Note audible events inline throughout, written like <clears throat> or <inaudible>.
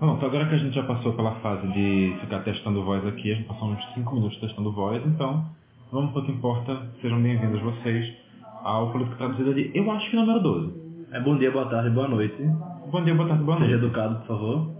Pronto, agora que a gente já passou pela fase de ficar testando voz aqui, a gente passou uns 5 minutos testando voz, então vamos para o que importa. Sejam bem-vindos vocês ao Política Traduzida de Eu Acho que número 12. É bom dia, boa tarde, boa noite. Bom dia, boa tarde, boa Seja noite. educado, por favor.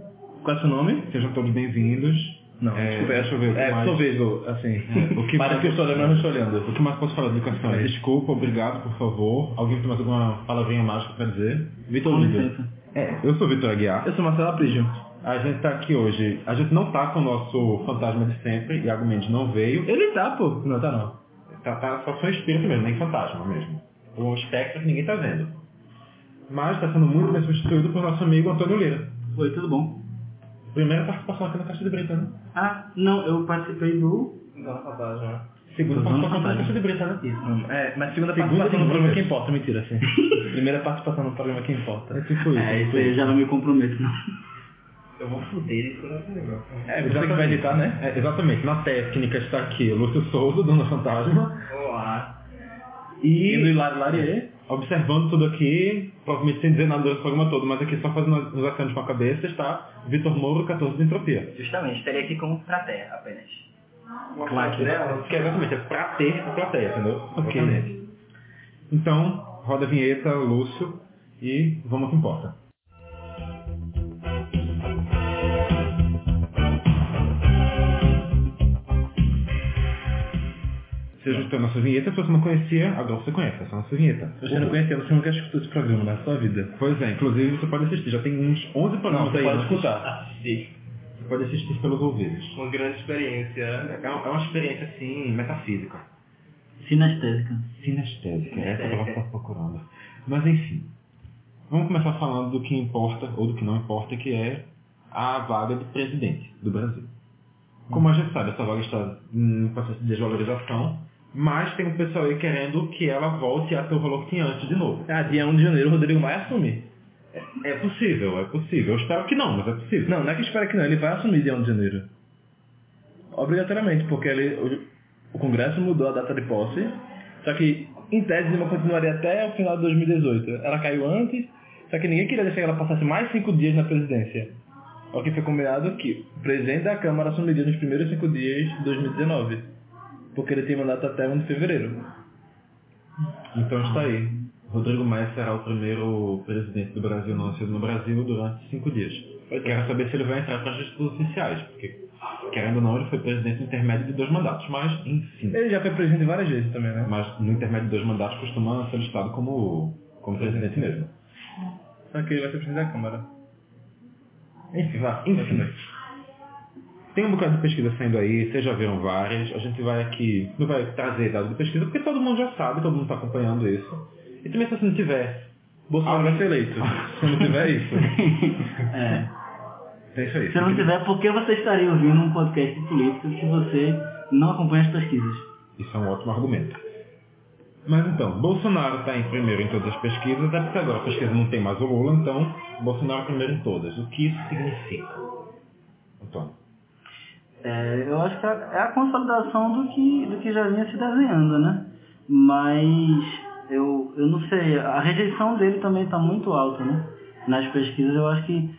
Qual é o seu nome? Sejam todos bem-vindos. Não, É, desculpa, deixa eu ver É, mais- vez, assim. É, o que <laughs> Parece mais- que eu estou olhando, mas não estou olhando. O que mais posso falar de educação? É. Desculpa, obrigado, por favor. Alguém tem mais alguma palavrinha mágica para dizer? Vitor licença. É, eu sou Vitor Aguiar. Eu sou Marcelo Aprígio. A gente tá aqui hoje. A gente não tá com o nosso fantasma de sempre, Iago Mendes não veio. Ele tá, pô. Não, tá não. Tá, tá só foi espírito mesmo, nem fantasma mesmo. Um espectro que ninguém tá vendo. Mas está sendo muito bem substituído por nosso amigo Antônio Lira. Oi, tudo bom? Primeira participação aqui na Caixa de Brita, né? Ah, não, eu participei do... Não, fantasma. Segunda participação na. Caixa de Brita, né? Isso. É, mas segunda, Segunda participação no programa que importa, mentira, assim. <laughs> Primeira participação no programa que importa. É tipo isso. É, isso aí eu já não me comprometo, não. Eu vou fuder esse negócio. É, você que vai editar, né? É, exatamente. Na técnica está aqui Lúcio Souza, Dona Fantasma. Olá. E E Hilário Larier. observando tudo aqui, provavelmente sem dizer nada durante o programa todo, mas aqui só fazendo os acentos com a cabeça, está Vitor Mouro, 14 de Entropia. Justamente, estaria aqui como plateia apenas. Claque. Que é exatamente, é pra ter a plateia, entendeu? Ok. Exatamente. Então, roda a vinheta, Lúcio, e vamos ao que importa. Você ajustou a nossa vinheta, se você não conhecia, agora você conhece, essa é a nossa vinheta. Você não conhecia, você nunca escutou esse programa na sua vida. Pois é, inclusive você pode assistir, já tem uns 11 programas Não, você aí. pode né? escutar. Assisti. Você pode assistir pelos ouvidos. Uma grande experiência. É uma, é uma experiência, assim, metafísica. Sinestésica. Sinestésica, é essa que ela Sinestésica. está procurando. Mas enfim, vamos começar falando do que importa, ou do que não importa, que é a vaga de presidente do Brasil. Como a gente sabe, essa vaga está em processo de desvalorização, mas tem um pessoal aí querendo que ela volte a ter o valor que tinha antes de novo. Ah, dia 1 de janeiro o Rodrigo Maia assume. É possível, é possível. Eu espero que não, mas é possível. Não, não é que espera que não, ele vai assumir dia 1 de janeiro. Obrigatoriamente, porque ele, o, o Congresso mudou a data de posse, só que em tese Dilma continuaria até o final de 2018. Ela caiu antes, só que ninguém queria deixar que ela passasse mais cinco dias na presidência. O que foi combinado que o presidente da Câmara assumiria nos primeiros cinco dias de 2019, porque ele tem mandato até 1 de fevereiro. Então está aí. Rodrigo Maia será o primeiro presidente do Brasil não nascido no Brasil durante cinco dias. Eu quero saber se ele vai entrar para as justiças oficiais, porque, querendo ou não, ele foi presidente intermédio de dois mandatos, mas, enfim. Ele já foi presidente várias vezes também, né? Mas no intermédio de dois mandatos costuma ser listado como, como presidente mesmo. Só que ele vai ser presidente da Câmara. Enfim, vá. Enfim. Tem um bocado de pesquisa saindo aí, vocês já viram várias. A gente vai aqui, não vai trazer dados de pesquisa, porque todo mundo já sabe, todo mundo está acompanhando isso. E também se você não tiver, Bolsonaro vai ser eleito. <laughs> Se não tiver isso. É. é isso aí. Se não tiver, por que você estaria ouvindo um podcast de política se você não acompanha as pesquisas? Isso é um ótimo argumento. Mas então, Bolsonaro está em primeiro em todas as pesquisas, é porque agora a pesquisa não tem mais o Lula, então Bolsonaro primeiro em todas. O que isso significa? Antônio. É, eu acho que é a consolidação do que, do que já vinha se desenhando, né? Mas eu, eu não sei, a rejeição dele também está muito alta, né? Nas pesquisas eu acho que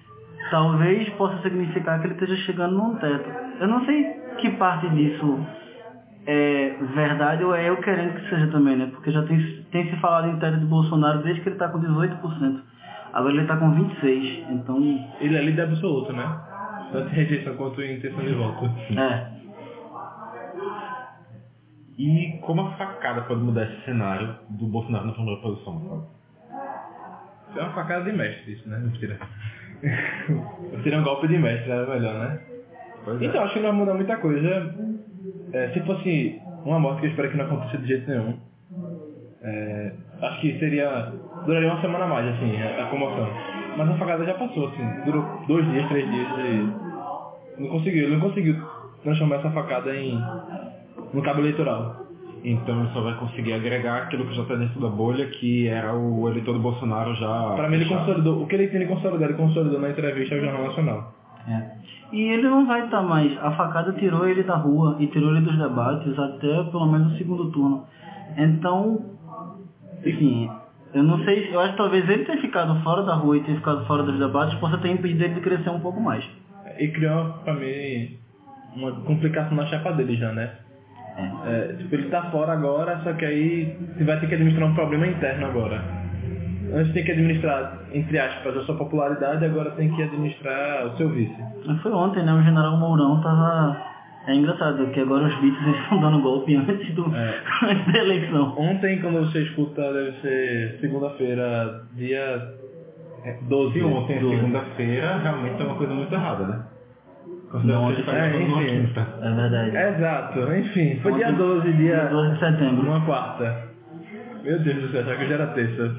talvez possa significar que ele esteja chegando num teto. Eu não sei que parte disso é verdade ou é eu querendo que seja também, né? Porque já tem, tem se falado em teto de Bolsonaro desde que ele está com 18%. Agora ele está com 26%, então... Ele é líder absoluto, né? Tanto em rejeição quanto em intenção de voto. É, E como a facada pode mudar esse cenário do Bolsonaro na primeira posição? Antônio? Isso é uma facada de mestre, isso, né? Mentira. <laughs> Seria um golpe de mestre, era melhor, né? Pois é. Então, acho que não vai mudar muita coisa. É, se fosse uma morte que eu espero que não aconteça de jeito nenhum, é, acho que seria. duraria uma semana mais, assim, a, a comoção. Mas a facada já passou, assim, durou dois dias, três dias e. Não conseguiu, ele não conseguiu transformar essa facada em. no cabo eleitoral. Então ele só vai conseguir agregar aquilo que já está dentro da bolha, que era o eleitor do Bolsonaro já. Pra mim ele consolidou, o que ele tem ele consolidou, ele consolidou na entrevista ao Jornal Nacional. É. E ele não vai estar mais. A facada tirou ele da rua e tirou ele dos debates até pelo menos o segundo turno. Então, enfim, Eu não sei, eu acho que talvez ele ter ficado fora da rua e ter ficado fora dos debates possa ter impedido ele de crescer um pouco mais. E criou, pra mim, uma complicação na chapa dele já, né? É, tipo, ele tá fora agora, só que aí você vai ter que administrar um problema interno agora. Antes tem que administrar, entre aspas, a sua popularidade, agora tem que administrar o seu vice. Foi ontem, né? O general Mourão tava. É engraçado, que agora os bits eles estão dando golpe antes, do... É. <laughs> antes da eleição. Ontem, quando você escuta, deve ser segunda-feira, dia 12. Se ontem é 12. segunda-feira, realmente é uma coisa muito errada, né? Gente tá é, enfim. É verdade. Exato, enfim, foi dia Ontem, 12, dia... dia 12 de setembro. Uma quarta. Meu Deus do céu, será que já era terça?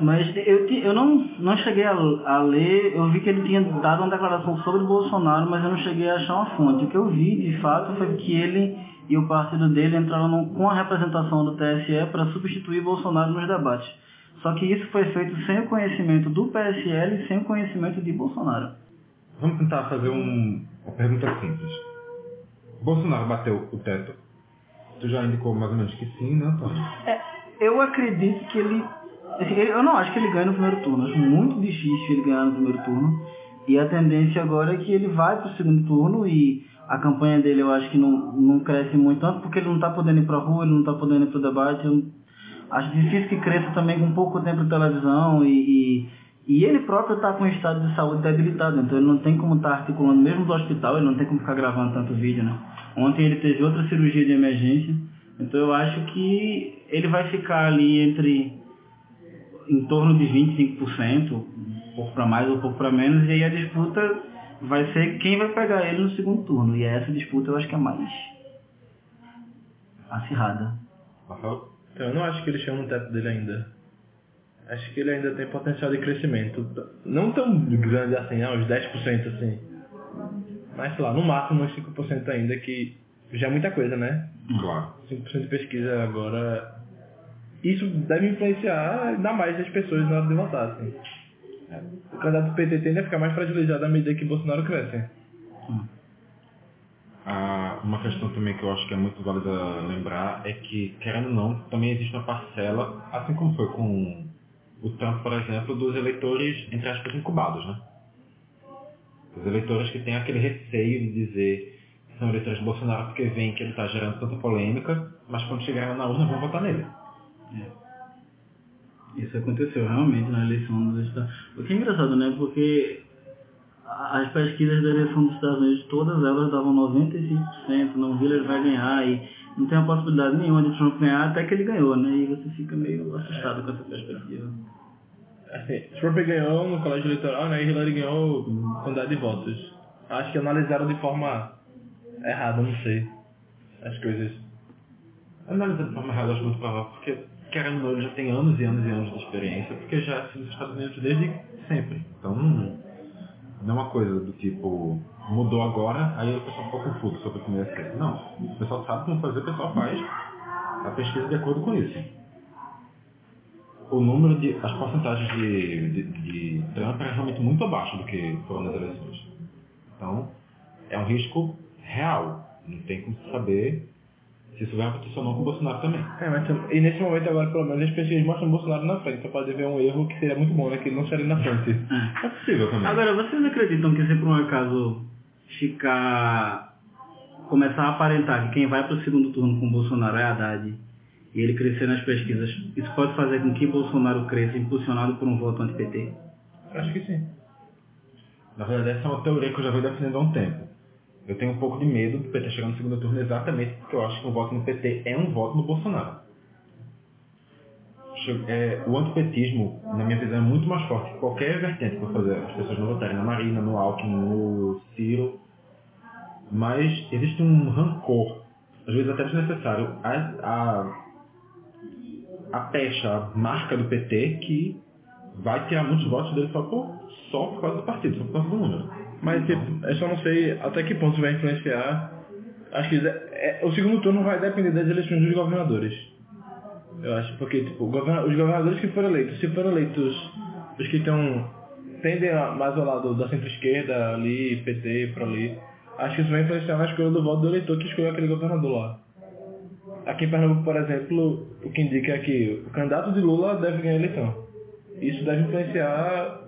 Mas eu, eu não, não cheguei a, a ler, eu vi que ele tinha dado uma declaração sobre Bolsonaro, mas eu não cheguei a achar uma fonte. O que eu vi, de fato, foi que ele e o partido dele entraram no- com a representação do TSE para substituir Bolsonaro nos debates. Só que isso foi feito sem o conhecimento do PSL e sem o conhecimento de Bolsonaro. Vamos tentar fazer um, uma pergunta simples. Bolsonaro bateu o teto? Tu já indicou mais ou menos que sim, né, Antônio? É, eu acredito que ele- Eu não acho que ele ganhe no primeiro turno. Acho muito difícil ele ganhar no primeiro turno. E a tendência agora é que ele vai para o segundo turno e a campanha dele eu acho que não, não cresce muito, tanto porque ele não está podendo ir para a rua, ele não está podendo ir para o debate. Eu acho difícil que cresça também com pouco tempo de televisão e, e, e ele próprio está com um estado de saúde debilitado, então ele não tem como estar articulando, mesmo do hospital, ele não tem como ficar gravando tanto vídeo, né? Ontem ele teve outra cirurgia de emergência, então eu acho que ele vai ficar ali entre em torno de 25%, um pouco para mais ou um pouco para menos, e aí a disputa vai ser quem vai pegar ele no segundo turno. E essa disputa eu acho que é mais acirrada. Rafael? Então, eu não acho que ele chegou no teto dele ainda. Acho que ele ainda tem potencial de crescimento. Não tão grande assim, ah, uns 10% assim. Mas, sei lá, no máximo uns 5% ainda, que já é muita coisa, né? Claro. 5% de pesquisa agora. Isso deve influenciar ainda mais as pessoas na hora de votar, assim. O candidato do PT tende a ficar mais fragilizado à medida que Bolsonaro cresce. Ah, uma questão também que eu acho que é muito válida lembrar é que, querendo ou não, também existe uma parcela, assim como foi com o Trump, por exemplo, dos eleitores, entre aspas, incubados, né? Os eleitores que têm aquele receio de dizer que são eleitores de Bolsonaro porque veem que ele está gerando tanta polêmica, mas quando chegarem na urna vão votar nele. Isso aconteceu realmente na eleição dos Estados Unidos. O que é engraçado, né? Porque as pesquisas da eleição dos Estados Unidos, todas elas davam 95%, não, Hillary vai ganhar e não tem a possibilidade nenhuma de Trump ganhar até que ele ganhou, né? E você fica meio assustado com essa perspectiva. Assim, Trump ganhou no colégio eleitoral, né? E Hillary ganhou quantidade de votos. Acho que analisaram de forma errada, não sei. As coisas. Analisando de forma errada, acho muito provável, porque, querendo ou não, já tem anos e anos e anos de experiência, porque já é nos Estados Unidos desde sempre. Então, não não é uma coisa do tipo, mudou agora, aí o pessoal ficou confuso sobre como ia ser. Não, o pessoal sabe como fazer, o pessoal faz a pesquisa de acordo com isso. O número de, as porcentagens de, de, de Trump é realmente muito abaixo do que foram nas eleições. Então, é um risco real. Não tem como saber isso vai acontecer ou não com o Bolsonaro também. É, mas e nesse momento agora, pelo menos, as pesquisas mostram o Bolsonaro na frente. Você pode ver um erro que seria muito bom, né? Que ele não seria na frente. É possível também. Agora, vocês acreditam que se por um acaso ficar. começar a aparentar que quem vai para o segundo turno com o Bolsonaro é Haddad e ele crescer nas pesquisas, isso pode fazer com que Bolsonaro cresça impulsionado por um voto anti-PT? Acho que sim. Na verdade, essa é uma teoria que eu já venho defendendo há um tempo. Eu tenho um pouco de medo do PT chegar no segundo turno exatamente porque eu acho que o voto no PT é um voto no Bolsonaro. É, o antipetismo, na minha visão, é muito mais forte que qualquer vertente que for fazer as pessoas não votarem na Marina, no Alckmin, no Ciro. Mas existe um rancor, às vezes até desnecessário, a, a, a pecha, a marca do PT que vai tirar muitos votos dele só por, só por causa do partido, só por causa do número. Mas, tipo, eu só não sei até que ponto vai influenciar. Acho que é, o segundo turno vai depender das eleições dos governadores. Eu acho, porque, tipo, o governa- os governadores que foram eleitos, se forem eleitos os que estão tendem mais ao lado da centro-esquerda, ali, PT, por ali, acho que isso vai influenciar na escolha do voto do eleitor que escolheu aquele governador lá. aqui em Pernambuco, por exemplo, o que indica é que o candidato de Lula deve ganhar a eleição. Isso deve influenciar,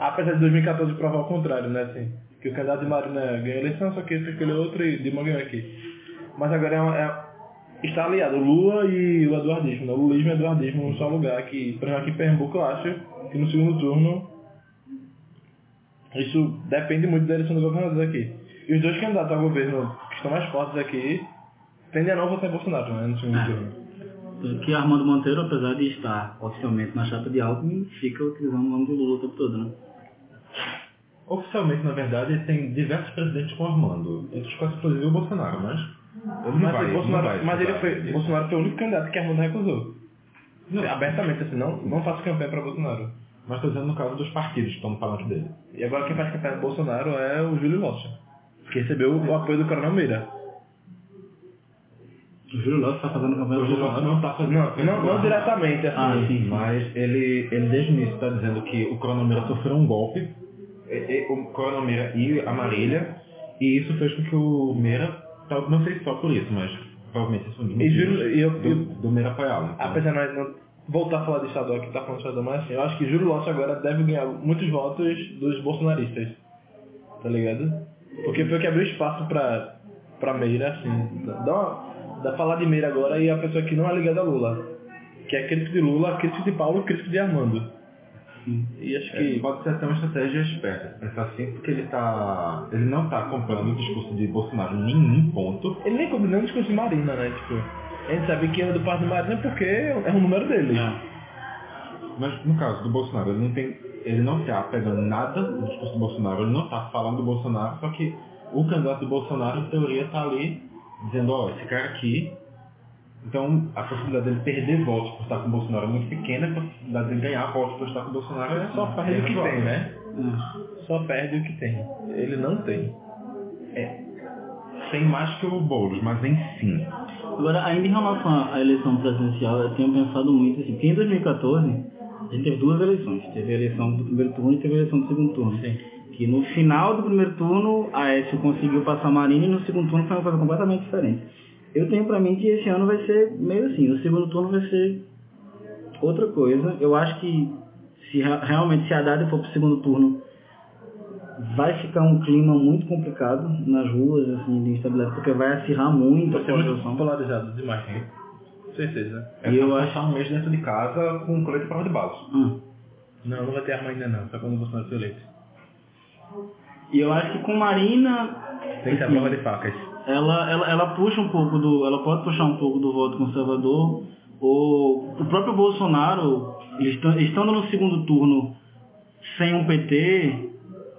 apesar de 2014 provar o contrário, né? Assim, que o candidato de Marina ganhou a eleição, só que ele escolheu outro e Dilma ganhou aqui. Mas agora é, uma- é- está aliado o Lula e o eduardismo, né? o lulismo e o eduardismo num só lugar, que, por exemplo, aqui em Pernambuco eu acho que no segundo turno isso depende muito da eleição do governador aqui. E os dois candidatos ao governo que estão mais fortes aqui tendem a não votar em Bolsonaro, né, no segundo É. turno. Que Armando Monteiro, apesar de estar oficialmente na chapa de Alckmin, fica utilizando o nome de Lula o tempo todo, né? Oficialmente, na verdade, tem diversos presidentes com Armando, entre os quais inclusive o Bolsonaro, mas ele não Mas, vai, Bolsonaro, não vai mas ele foi, Bolsonaro foi o único candidato que Armando recusou. Não, Abertamente, assim, não, não faço campanha para Bolsonaro. mas estou dizendo no caso dos partidos que estão no palanque dele. E agora quem faz campanha para Bolsonaro é o Júlio Rocha, que recebeu o apoio do Coronel Meira. O Júlio Lopes está fazendo campanha O do Júlio Bolsonaro. não está fazendo Não, não, não diretamente, assim. Ah, sim. Mas ele, ele desde o início está dizendo que o Cronomeira sofreu um golpe, e- e- o Cronomeira e a Marília, e isso fez com que o Meira, não sei se só por isso, mas provavelmente isso é dos E motivos Júlio- e eu- do, do Meira apoiá-lo. Então, Apesar de nós não voltar a falar de estadual aqui, tá falando de estadual, mas assim, eu acho que Júlio Rocha agora deve ganhar muitos votos dos bolsonaristas. Tá ligado? Porque foi o que abriu espaço pra, pra Meira, assim. Dá, uma, dá falar de Meira agora e a pessoa que não é ligada a Lula. Que é crítico de Lula, crítico de Paulo, crítico de Armando. E acho que que. pode ser até uma estratégia esperta, pensar assim, porque ele tá. ele não está comprando o discurso de Bolsonaro em nenhum ponto. Ele nem combina o discurso de Marina, né? Tipo, a gente sabe que é do partido de Marina porque é um número dele. Mas no caso do Bolsonaro, ele não tem. ele não está pegando nada do discurso do Bolsonaro, ele não está falando do Bolsonaro, só que o candidato do Bolsonaro, em teoria, está ali dizendo, ó, esse cara aqui. Então a possibilidade dele perder votos por estar com o Bolsonaro é muito pequena, a possibilidade dele ganhar votos por estar com o Bolsonaro é Só perde o que tem, né? É. Só perde o que tem. Ele não tem. Tem mais que o Boulos, mas em sim. Agora, ainda em relação à eleição presidencial, eu tenho pensado muito assim, porque em 2014 a gente teve duas eleições. Teve a eleição do primeiro turno e teve a eleição do segundo turno. Sim. Que no final do primeiro turno, a Aécio conseguiu passar Marina e no segundo turno foi uma coisa completamente diferente. Eu tenho pra mim que esse ano vai ser meio assim, o segundo turno vai ser outra coisa. Eu acho que se rea- realmente se a Haddad for pro segundo turno, vai ficar um clima muito complicado nas ruas, assim, de instabilidade, porque vai acirrar muito a Vai muito polarização. polarizado demais, né? Certeza. É E eu acho- um mês dentro de casa com um colete prova de balas. Ah. Não, não vai ter arma ainda não, só quando o Bolsonaro for eleito. E eu acho que com Marina, Tem que ter a assim, prova de facas. Ela, ela, ela puxa um pouco do. Ela pode puxar um pouco do voto conservador. O, o próprio Bolsonaro, estando no segundo turno sem um PT,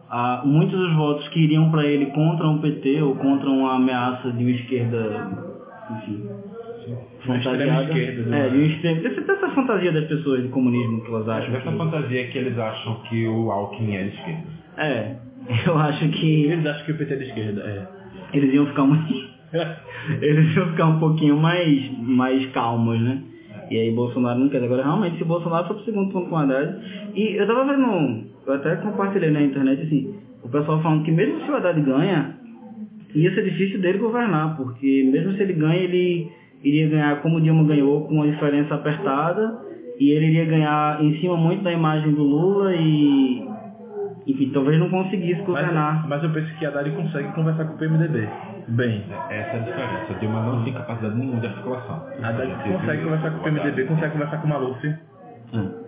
ah, muitos dos votos que iriam para ele contra um PT ou contra uma ameaça de uma esquerda, enfim, Uma extrema esquerda, É, né? de um extremo. Dessa, dessa fantasia das pessoas de comunismo que elas acham. Essa que- fantasia que eles acham que o Alckmin é de esquerda. É, <laughs> eu acho que Eles acham que o PT é de esquerda, é. Eles iam ficar muito. <laughs> eles iam ficar um pouquinho mais, mais calmos, né? E aí Bolsonaro não quer. Agora, realmente, se Bolsonaro for pro segundo turno com Haddad... E eu tava vendo, eu até compartilhei na internet, assim, o pessoal falando que mesmo se o Haddad ganha, ia ser difícil dele governar, porque mesmo se ele ganha, ele iria ganhar como o Dilma ganhou, com uma diferença apertada, e ele iria ganhar em cima muito da imagem do Lula e... Enfim, talvez não conseguisse governar. Mas, mas eu penso que a Dari consegue conversar com o PMDB. Bem. Essa é a diferença. A Dilma não tem capacidade nenhuma de articulação. A Dari consegue conversar com o PMDB, consegue conversar com o Maluf.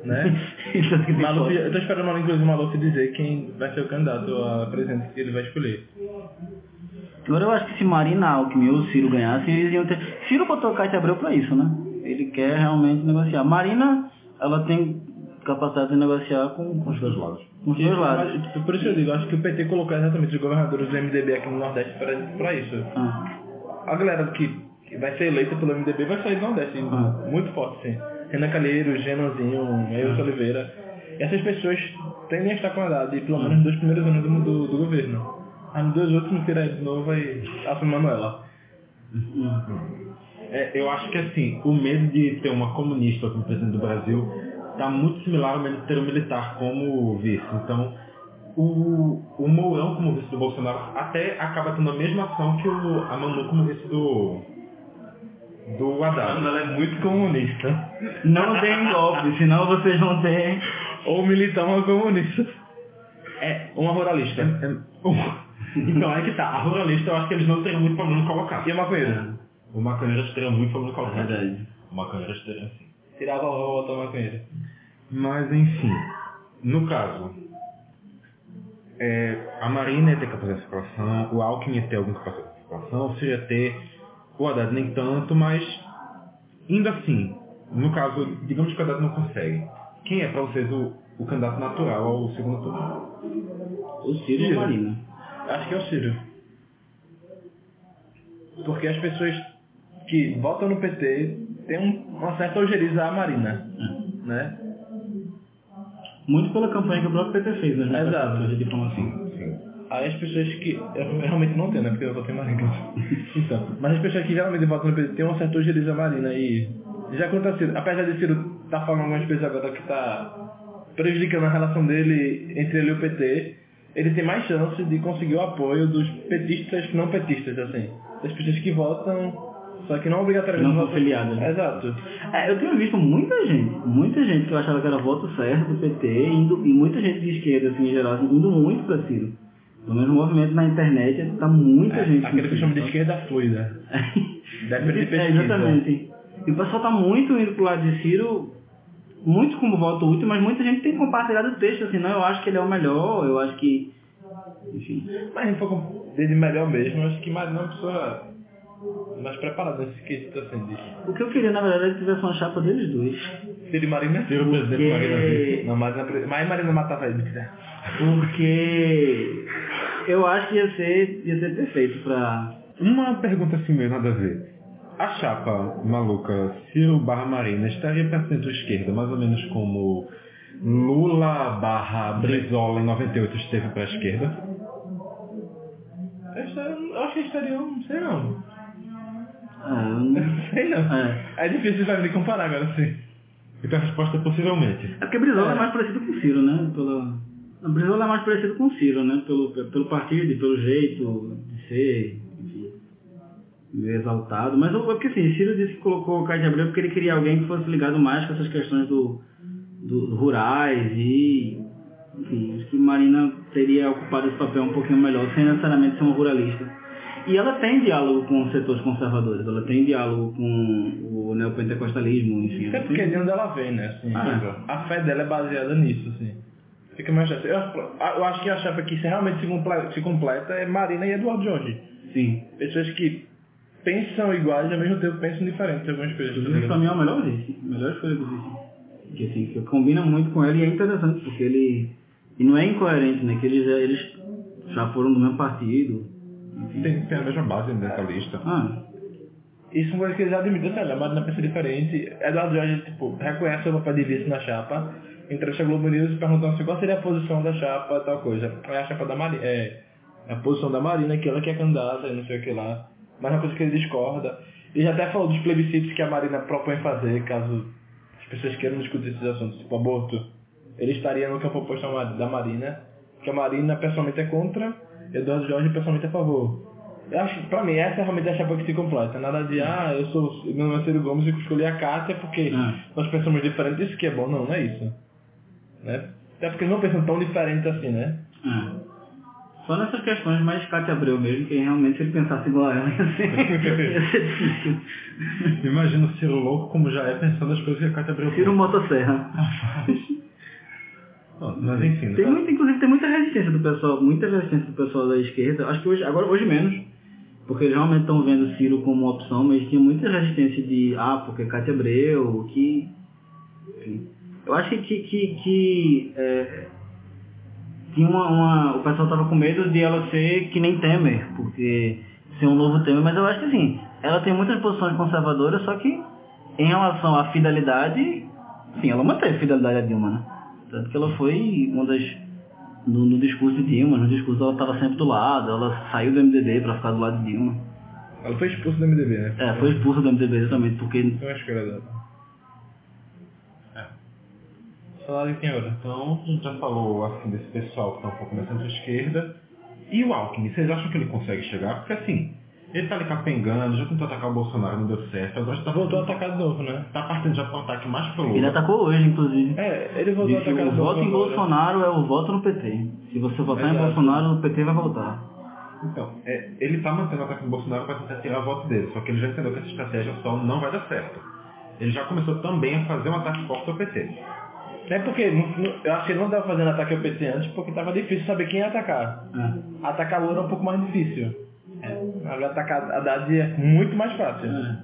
Né? <laughs> Isso aqui tem Maluf, eu tô esperando inclusive o Maluf dizer quem vai ser o candidato a presidente que ele vai escolher. Agora eu acho que se Marina Alckmin ou Ciro ganhasse, eles iam ter. Ciro botou Cátia Abreu pra isso, né? Ele quer realmente negociar. Marina, ela tem capacidade de negociar com, com os dois lados. Com os dois lados. Mas, por isso eu digo, acho que o PT colocou exatamente os governadores do MDB aqui no Nordeste para, isso. Ah, A galera que, vai ser eleita pelo MDB vai sair do Nordeste, Ah. muito forte, sim. Renan Calheiros, Genanzinho, Eilson Oliveira. Essas pessoas tendem a estar com a Haddad, pelo menos nos dois primeiros anos do, do, do governo. Aí nos dois outros não tira de novo e assume Manuela. É, eu acho que assim, o medo de ter uma comunista como presidente do Brasil está muito similar ao um militar como vice. Então, o, o Mourão como vice do Bolsonaro até acaba tendo a mesma ação que o, a Manu como vice do, do Haddad. Ela é muito comunista. Não deem golpe, senão vocês vão ter. Ou militar uma comunista. É, uma ruralista. É- é- Então, é que tá. A ruralista eu acho que eles não teriam muito problema em colocar. E a maconheira? O maconheiro teria muito problema em colocar. Verdade. O maconheiro teria sim. Tirava a volta a maconheira. Mas, enfim. No caso, é, a Marina ia ter capacidade de circulação, o Alckmin ia ter alguma capacidade de circulação, o Ciro ia ter, o Haddad nem tanto, mas ainda assim, no caso, digamos que o Haddad não consegue. Quem é para vocês o, o candidato natural ao segundo turno? O Ciro Ciro. a Marina. Acho que é o Ciro. Porque as pessoas que votam no PT têm um- uma certa ojeriza à Marina. Né? Muito pela campanha que o próprio PT fez, né? Exato. De diplomacia. Sim. Aí as pessoas que. Eu realmente não tenho, né? Porque eu votei em Marina. <laughs> Então. Mas as pessoas que geralmente votam no PT têm uma certa ojeriza à Marina. E já aconteceu. Apesar de Ciro tá falando algumas coisas agora que tá prejudicando a relação dele entre ele e o PT, ele tem mais chance de conseguir o apoio dos petistas não petistas, assim. Das pessoas que votam, só que não obrigatoriamente Não filiadas, né? Exato. É, eu tenho visto muita gente, muita gente que eu achava que era voto certo do PT, indo, e muita gente de esquerda, assim, em geral, assim, indo muito pra Ciro. Pelo menos o movimento na internet, tá muita É, gente. aquele que chama de Ciro, esquerda fluida. <laughs> Deve ter É, pesquisa. exatamente. E o pessoal tá muito indo pro lado de Ciro, muito como voto útil, mas muita gente tem compartilhado o texto, assim, não, eu acho que ele é o melhor, eu acho que. Enfim. Mas a gente for com- dele melhor mesmo, acho que Marina é uma pessoa mais preparada nesse quesito assim de. O que eu queria, na verdade, é que tivesse uma chapa deles dois. Ciro e Marina? Ciro, presidente Marina Porque, Não, Marina, mas Marina matava ele, mentira. porque eu acho que ia ser, ia ser perfeito pra. Uma pergunta assim meio nada a ver. A chapa maluca Ciro barra Marina estaria para centro-esquerda, mais ou menos como Lula barra Brizola em 98 esteve para a esquerda? Eu acho que eles estariam, não sei não. É, eu não- Não sei não. É. É difícil mim comparar agora sim. Então a resposta é possivelmente. É porque Brizola é. É. mais parecido com o Ciro, né? Pela... A Brizola é mais parecido com o Ciro, né? Pelo, pelo partido e pelo jeito de ser, enfim, meio exaltado. Mas eu- é porque assim, Ciro disse que colocou o Caio de Abreu porque ele queria alguém que fosse ligado mais com essas questões do, do rurais e, enfim, acho que Marina teria ocupado esse papel um pouquinho melhor, sem necessariamente ser uma ruralista. E ela tem diálogo com os setores conservadores, ela tem diálogo com o neopentecostalismo, enfim. Até ela porque é de onde ela vem, né? Assim, Ah. A fé dela é baseada nisso, assim. Fica mais fácil. Eu, eu acho que a chapa que se realmente se completa, se completa é Marina e Eduardo Jorge. Sim. Pessoas que pensam iguais e ao mesmo tempo pensam diferente em algumas coisas. tá Inclusive, pra mim é o melhor a melhor escolha do vice. Que assim, que combina muito com ele e é interessante, porque ele. E não é incoerente, né? Que eles, eles já foram do mesmo partido. Tem, tem a mesma base ambientalista. Ah, Isso é uma coisa que eles admitem, assim, olha, a Marina pensa diferente. Eduardo Jorge, tipo, reconhece o papel de vice na chapa, entrevista a Globo News perguntando assim, qual seria a posição da chapa, tal coisa. Aí a chapa da Marina, é, a posição da Marina, que ela que é candidata e não sei o que lá. Mas é uma coisa que ele discorda. Ele já até falou dos plebiscitos que a Marina propõe fazer, caso as pessoas queiram discutir esses assuntos, tipo aborto. Ele estaria no campo oposto da Marina, que a Marina pessoalmente é contra, Eduardo Jorge pessoalmente é a favor. Eu acho pra mim, essa é realmente a chapa que se completa. Nada de, ah, eu sou, meu nome é Ciro Gomes e escolhi a Cássia porque Ah. nós pensamos diferente, isso que é bom. Não, não é isso. Né? Até porque não pensam tão diferente assim, né? ah. Só nessas questões mais Cátia Abreu mesmo, que realmente se ele pensasse igual a ela <laughs> ia ser, ia ser difícil. Imagina o Ciro louco como já é pensando as coisas que a Cátia Abreu Ciro Motosserra. <laughs> Mas enfim, Tem né? muito, inclusive tem muita resistência do pessoal, muita resistência do pessoal da esquerda. Acho que hoje, agora hoje menos, porque eles realmente estão vendo Ciro como uma opção, mas tinha muita resistência de ah, porque Cátia Abreu, que. Enfim. Eu acho que, que, que, que, é, tinha uma, uma- O pessoal tava com medo de ela ser que nem Temer, porque ser um novo Temer, mas eu acho que assim, ela tem muitas posições conservadoras, só que em relação à fidelidade, sim, ela manteve fidelidade a Dilma, né? Tanto que ela foi uma das. No, no discurso de Dilma, no discurso ela estava sempre do lado, ela saiu do MDB para ficar do lado de Dilma. Ela foi expulsa do MDB, né? É, foi expulsa do MDB exatamente, porque. Foi uma escolha dela. É. Salário tem hora. Então, a gente já falou assim desse pessoal que está um pouco mais centro-esquerda. E o Alckmin, vocês acham que ele consegue chegar? Porque assim, Ele tá ali capengando, já tentou atacar o Bolsonaro, não deu certo. Agora tá, Voltou a atacar de novo, né? tá partindo já para um ataque mais pro Ele Lula. atacou hoje, inclusive. É, ele voltou a Disse atacar o de novo. voto em agora. Bolsonaro é o voto no PT. Se você votar em Exato. Bolsonaro, o PT vai voltar. Então, é, ele tá mantendo o ataque do Bolsonaro para tentar tirar voto dele, só que ele já entendeu que essa estratégia só não vai dar certo. Ele já começou também a fazer um ataque forte ao PT. É porque eu acho que ele não estava fazendo ataque ao PT antes porque estava difícil saber quem ia atacar. É. Atacar Lula é um pouco mais difícil. Agora atacar Haddad é muito mais fácil. É.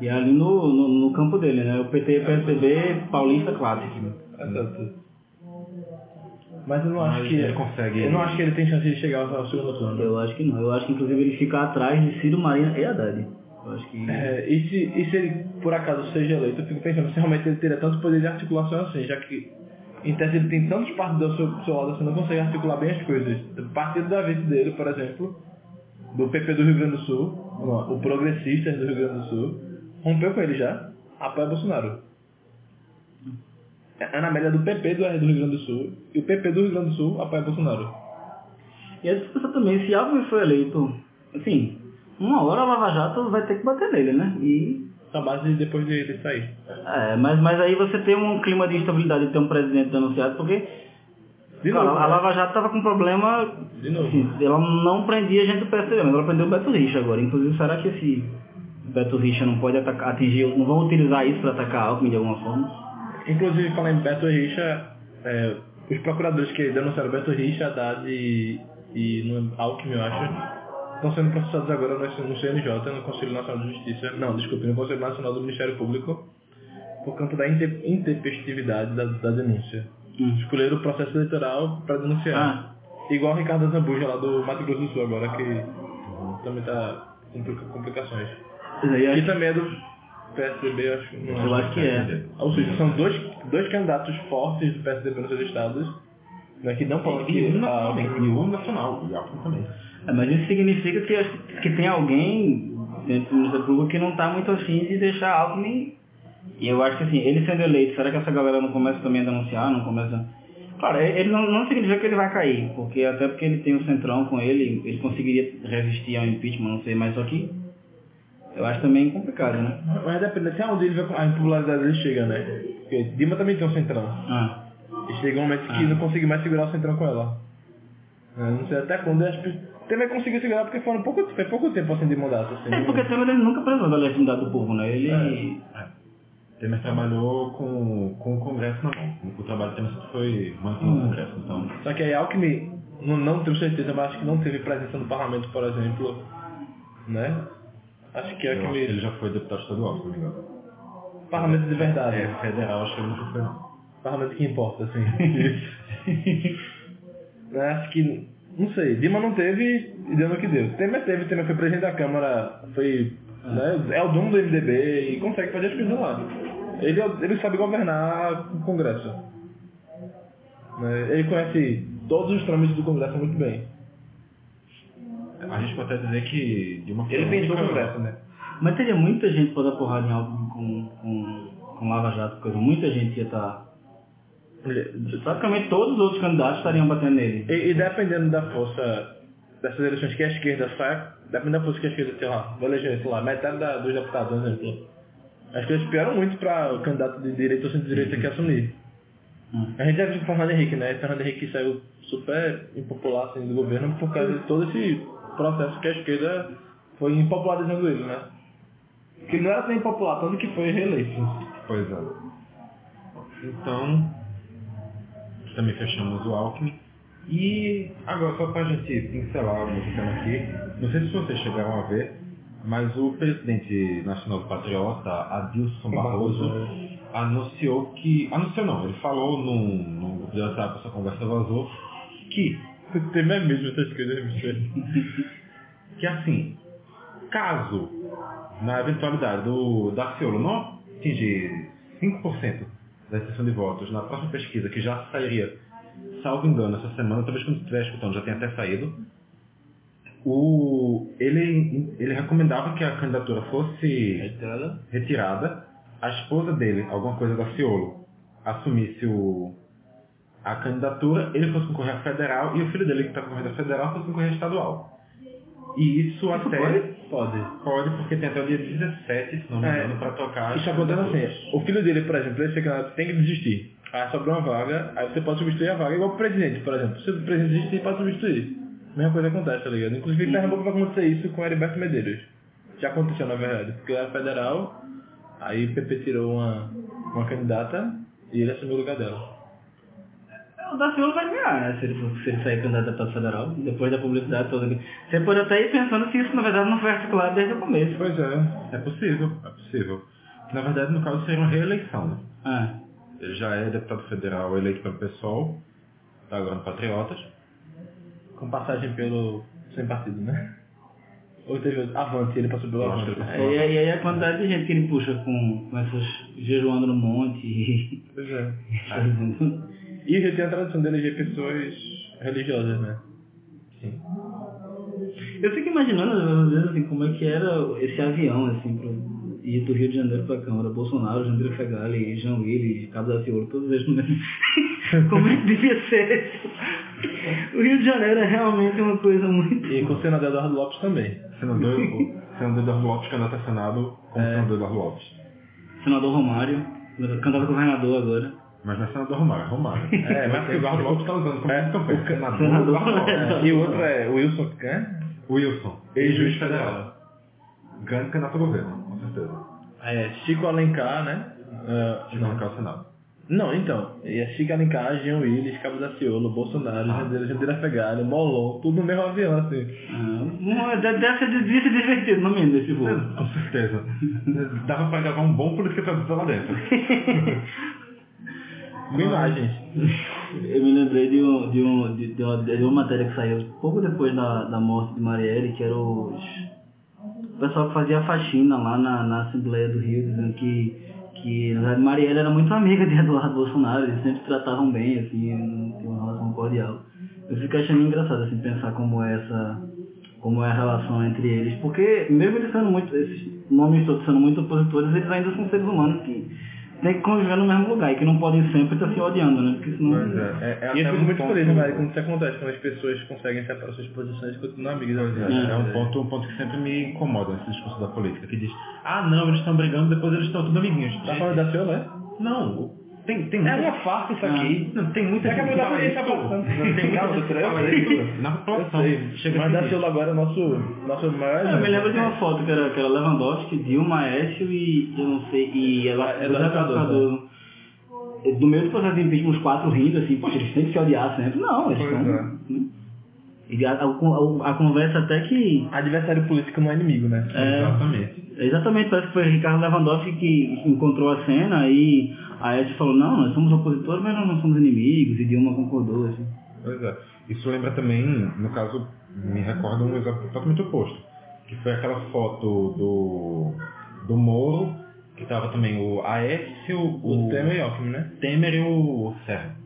E é ali no, no, no campo dele, né? O PT PSDB paulista clássico. Exato. Mas eu não acho Mas que ele consegue- Eu não acho que ele tem chance de chegar ao ao segundo turno. Eu acho que não. Eu acho que inclusive ele fica atrás de Ciro Marina e Haddad. Eu acho que. É, e, se, e se ele por acaso seja eleito, eu fico pensando se realmente ele teria tanto poder de articulação assim, já que tese ele tem tantos partidos do seu lado assim, não consegue articular bem as coisas. O partido da vez dele, por exemplo, do PP do Rio Grande do Sul, o Progressistas do Rio Grande do Sul, rompeu com ele já, apoia Bolsonaro. É na média do PP do, Rio Grande do Sul, e o PP do Rio Grande do Sul apoia Bolsonaro. E a discussão também, se Alckmin for eleito, assim, uma hora a Lava Jato vai ter que bater nele, né? E. Na base depois de sair. É, mas, mas aí você tem um clima de instabilidade de ter um presidente denunciado, porque De cara, novo, a né? Lava Jato tava com problema. De novo. assim, ela não prendia gente do PSDB, mas ela prendeu o Beto Richa agora. Inclusive, será que esse Beto Richa não pode atacar, atingir, não vão utilizar isso para atacar Alckmin de alguma forma? Inclusive, falar em Beto Richa, é, os procuradores que denunciaram Beto Richa, Haddad e, e no Alckmin, eu acho, estão sendo processados agora no, CNJ, no Conselho Nacional de Justiça, não, desculpe, no Conselho Nacional do Ministério Público, por conta da inte- intempestividade da, da denúncia. Hum. Escolheram o processo eleitoral para denunciar. Ah, Igual o Ricardo Zambuja lá do Mato Grosso do Sul agora, que também está com complica- complicações. aí E também é do PSDB, eu acho. Não eu acho que é. ou seja, são dois, dois candidatos fortes do PSDB nos seus estados, né, que não falam E que... o ah, nacional, e o nacional, e também. É, mas isso significa que, que tem alguém dentro do Ministério Público que não está muito afim de deixar Alckmin. E eu acho que assim, ele sendo eleito, será que essa galera não começa também a denunciar, não começa... Claro, ele não, não significa que ele vai cair, porque até porque ele tem o centrão com ele, ele conseguiria resistir ao impeachment, não sei, mas só que eu acho também complicado, né? Mas depende até onde ele vai, a impopularidade dele chega, né? Porque Dilma também tem um centrão. Ah, E chega um momento que Ah. não consegue mais segurar o centrão com ela. Eu não sei até quando que também conseguiu segurar porque foram pouco, foi pouco tempo assim de mandato. Assim, é porque Temer ele nunca precisou da legitimidade do povo, né? Ele... Temer trabalhou com, com o Congresso na mão. O trabalho de Temer sempre foi manter o Congresso, então... Só que aí Alckmin, não, não tenho certeza, mas acho que não teve presença no parlamento, por exemplo, né? Acho que Eu acho que Alckmin... ele já foi deputado estadual, se não me engano. Parlamento de verdade. É, federal, acho que ele nunca foi, não. Parlamento que importa, assim. <laughs> Né, Acho que, não sei, Dilma não teve e deu no que deu. Temer teve, Temer foi presidente da Câmara, foi, né, é o dono do MDB e consegue fazer as coisas lá. Ele, é- ele sabe governar o Congresso. Né, Ele conhece todos os trâmites do Congresso muito bem. A gente pode até dizer que de uma Ele pensou o Congresso, né? Mas teria muita gente pra dar porrada em Alckmin com, com, com Lava Jato, coisa. Muita gente ia estar... Praticamente todos os outros candidatos estariam batendo nele. E, e dependendo da força dessas eleições que a esquerda sai, dependendo da força que a esquerda, sei lá, vai eleger, sei lá, metade da, dos deputados, por exemplo. As coisas pioram muito para o candidato de direita ou centro-direita que assumir. Hum. A gente já viu com o Fernando Henrique, né? O Fernando Henrique saiu super impopular assim, do governo por causa de todo esse processo que a esquerda foi impopularizando ele, né? Que não era tão impopular, tanto que foi reeleito. Pois é. Então, também fechamos o Alckmin. E agora, só para a gente pincelar o tema aqui, não sei se vocês chegaram a ver, mas o presidente nacional Patriota, Adilson Barroso, anunciou que. Anunciou não, ele falou num, num grupo de WhatsApp, essa conversa vazou, que, Tem mesmo essas coisas, bicho. <laughs> que assim, caso, na eventualidade do Daciolo não atingir 5% da extensão de votos na próxima pesquisa, que já sairia, salvo engano, essa semana, talvez quando estiver escutando já tenha até saído, o, ele, ele recomendava que a candidatura fosse Retirada? retirada, a esposa dele, alguma coisa da Ciolo, assumisse o, a candidatura, ele fosse concorrer a federal e o filho dele que está concorrendo a federal fosse concorrer a estadual. E isso, Isso até? Pode. pode, porque tem até o dia 17, se não me É. engano, pra tocar. Isso acontece assim, o filho dele, por exemplo, esse candidato tem que desistir. Aí sobrou uma vaga, aí você pode substituir a vaga, igual o presidente, por exemplo. Se o presidente desistir, pode substituir. Mesma coisa acontece, tá ligado? Inclusive em Pernambuco vai acontecer isso com o Heriberto Medeiros. Já aconteceu, na verdade, porque ele era federal, aí o PP tirou uma, uma candidata e ele assumiu o lugar dela. O Daciolo vai ganhar, né? Se ele, for, se ele sair candidato a deputado federal, depois da publicidade toda. Você pode até ir pensando se isso, na verdade, não foi articulado desde o começo. Pois é, é possível, é possível. Na verdade, no caso, seria uma reeleição, né? Ah, Ele já é deputado federal eleito pelo PSOL, tá agora no Patriotas. Com passagem pelo sem partido, né? Ou teve Avante, ele passou pelo Avante. ele e aí, aí- aí a quantidade de gente que ele puxa com, com essas jejuando no monte e Pois é. <laughs> E ele tem a tradição de eleger pessoas religiosas, né? Sim. Eu fico imaginando, às vezes, assim, como é que era esse avião, assim, pro, ir do Rio de Janeiro pra Câmara. Bolsonaro, Jandira Fegali, João Willis, Cabo da Ciolo, todos eles no mesmo... <laughs> como é que devia ser isso? O Rio de Janeiro é realmente uma coisa muito... E com o senador Eduardo Lopes também. Senador, o senador Eduardo Lopes, candidato a Senado como É. senador Eduardo Lopes. Senador Romário, candidato a governador agora. Mas não é senador Romário, é Romário. É, mas porque o Eduardo Lopes está usando como É, campanha. o Senador, senador- Eduardo Lopes. É. E o outro é o Wilson, né? Wilson, ex-juiz federal. Grande candidato a governo, com certeza. É, Chico Alencar, né? Ah, Se não ficar o Senado. não, então. E é Chico Alencar, Jean Willis, Cabo da Ciolo, Bolsonaro, Ah. Jandeira, Jandeira Fegali, Molon, tudo no mesmo avião, assim. Ah, deve deve ser devia ser divertido no mínimo desse voo. Com certeza. Dava pra gravar um bom política tradução lá dentro. <laughs> Com imagens. Eu me lembrei de, um, de, um, de, de, uma, de uma matéria que saiu pouco depois da, da morte de Marielle, que era os, o pessoal que fazia faxina lá na, na Assembleia do Rio, dizendo que, que na verdade, Marielle era muito amiga de Eduardo Bolsonaro, eles sempre se tratavam bem, assim, tinham uma relação cordial. Eu fico achando engraçado assim, pensar como é essa como é a relação entre eles, porque mesmo eles sendo muito, esses nomes todos sendo muito opositores, eles ainda são seres humanos que têm que conviver no mesmo lugar e que não podem sempre estar se odiando, né? Porque senão. Pois é. É, é e eu até fico um muito feliz, né, quando isso acontece, quando as pessoas conseguem separar suas posições e continuam amigas. É, é um ponto, um ponto que sempre me incomoda nesse discurso da política, que diz, ah não, eles estão brigando, depois eles estão tudo amiguinhos. Tá falando da Ciolo, né? Não, tem, tem É muita- uma farsa isso aqui. Não, tem muita É que a gente que fala também tá isso. passando. Não, tem muita gente que fala eu sei. isso na população. Mas a da Ciolo agora é nosso, nosso maior É, eu me lembro de uma foto que era, que era Lewandowski, Dilma, Aécio e eu não sei, e ela, É, Eduardo Cardoso. No meio do processo de impeachment, os quatro rindo assim, poxa, eles têm que se odiar sempre. Não, eles Pois estão. é. Hum. E a, a- a conversa até que. Adversário político não é inimigo, né? É, Exatamente. Exatamente, parece que foi Ricardo Lewandowski que encontrou a cena e a Aécio falou, não, nós somos opositores, mas nós não somos inimigos, e Dilma concordou, assim. Pois é. Isso lembra também, no caso, me recorda um exemplo totalmente oposto. Que foi aquela foto do, do Moro, que tava também o Aécio, O Temer e Alckmin, né? Temer e o Serra.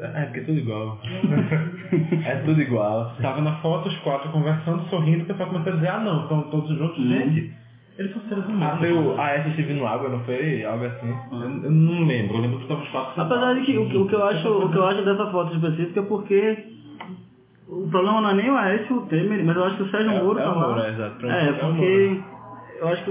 É, porque é tudo igual. <laughs> é tudo igual. Tava na foto, os quatro conversando, sorrindo, o pessoal começou a dizer, ah não, estão todos juntos, Uhum. gente. Eles são seres humanos. Ah, foi o AS servindo água, não foi? Algo assim. Eu, eu não lembro, eu lembro que estavam os quatro Apesar de que o, que- o que eu acho, o que eu acho dessa foto específica é porque o problema não é nem o Aécio e o Temer, mas eu acho que o Sérgio É- Moro é tá lá. Moro, é, exato. É, é porque eu acho que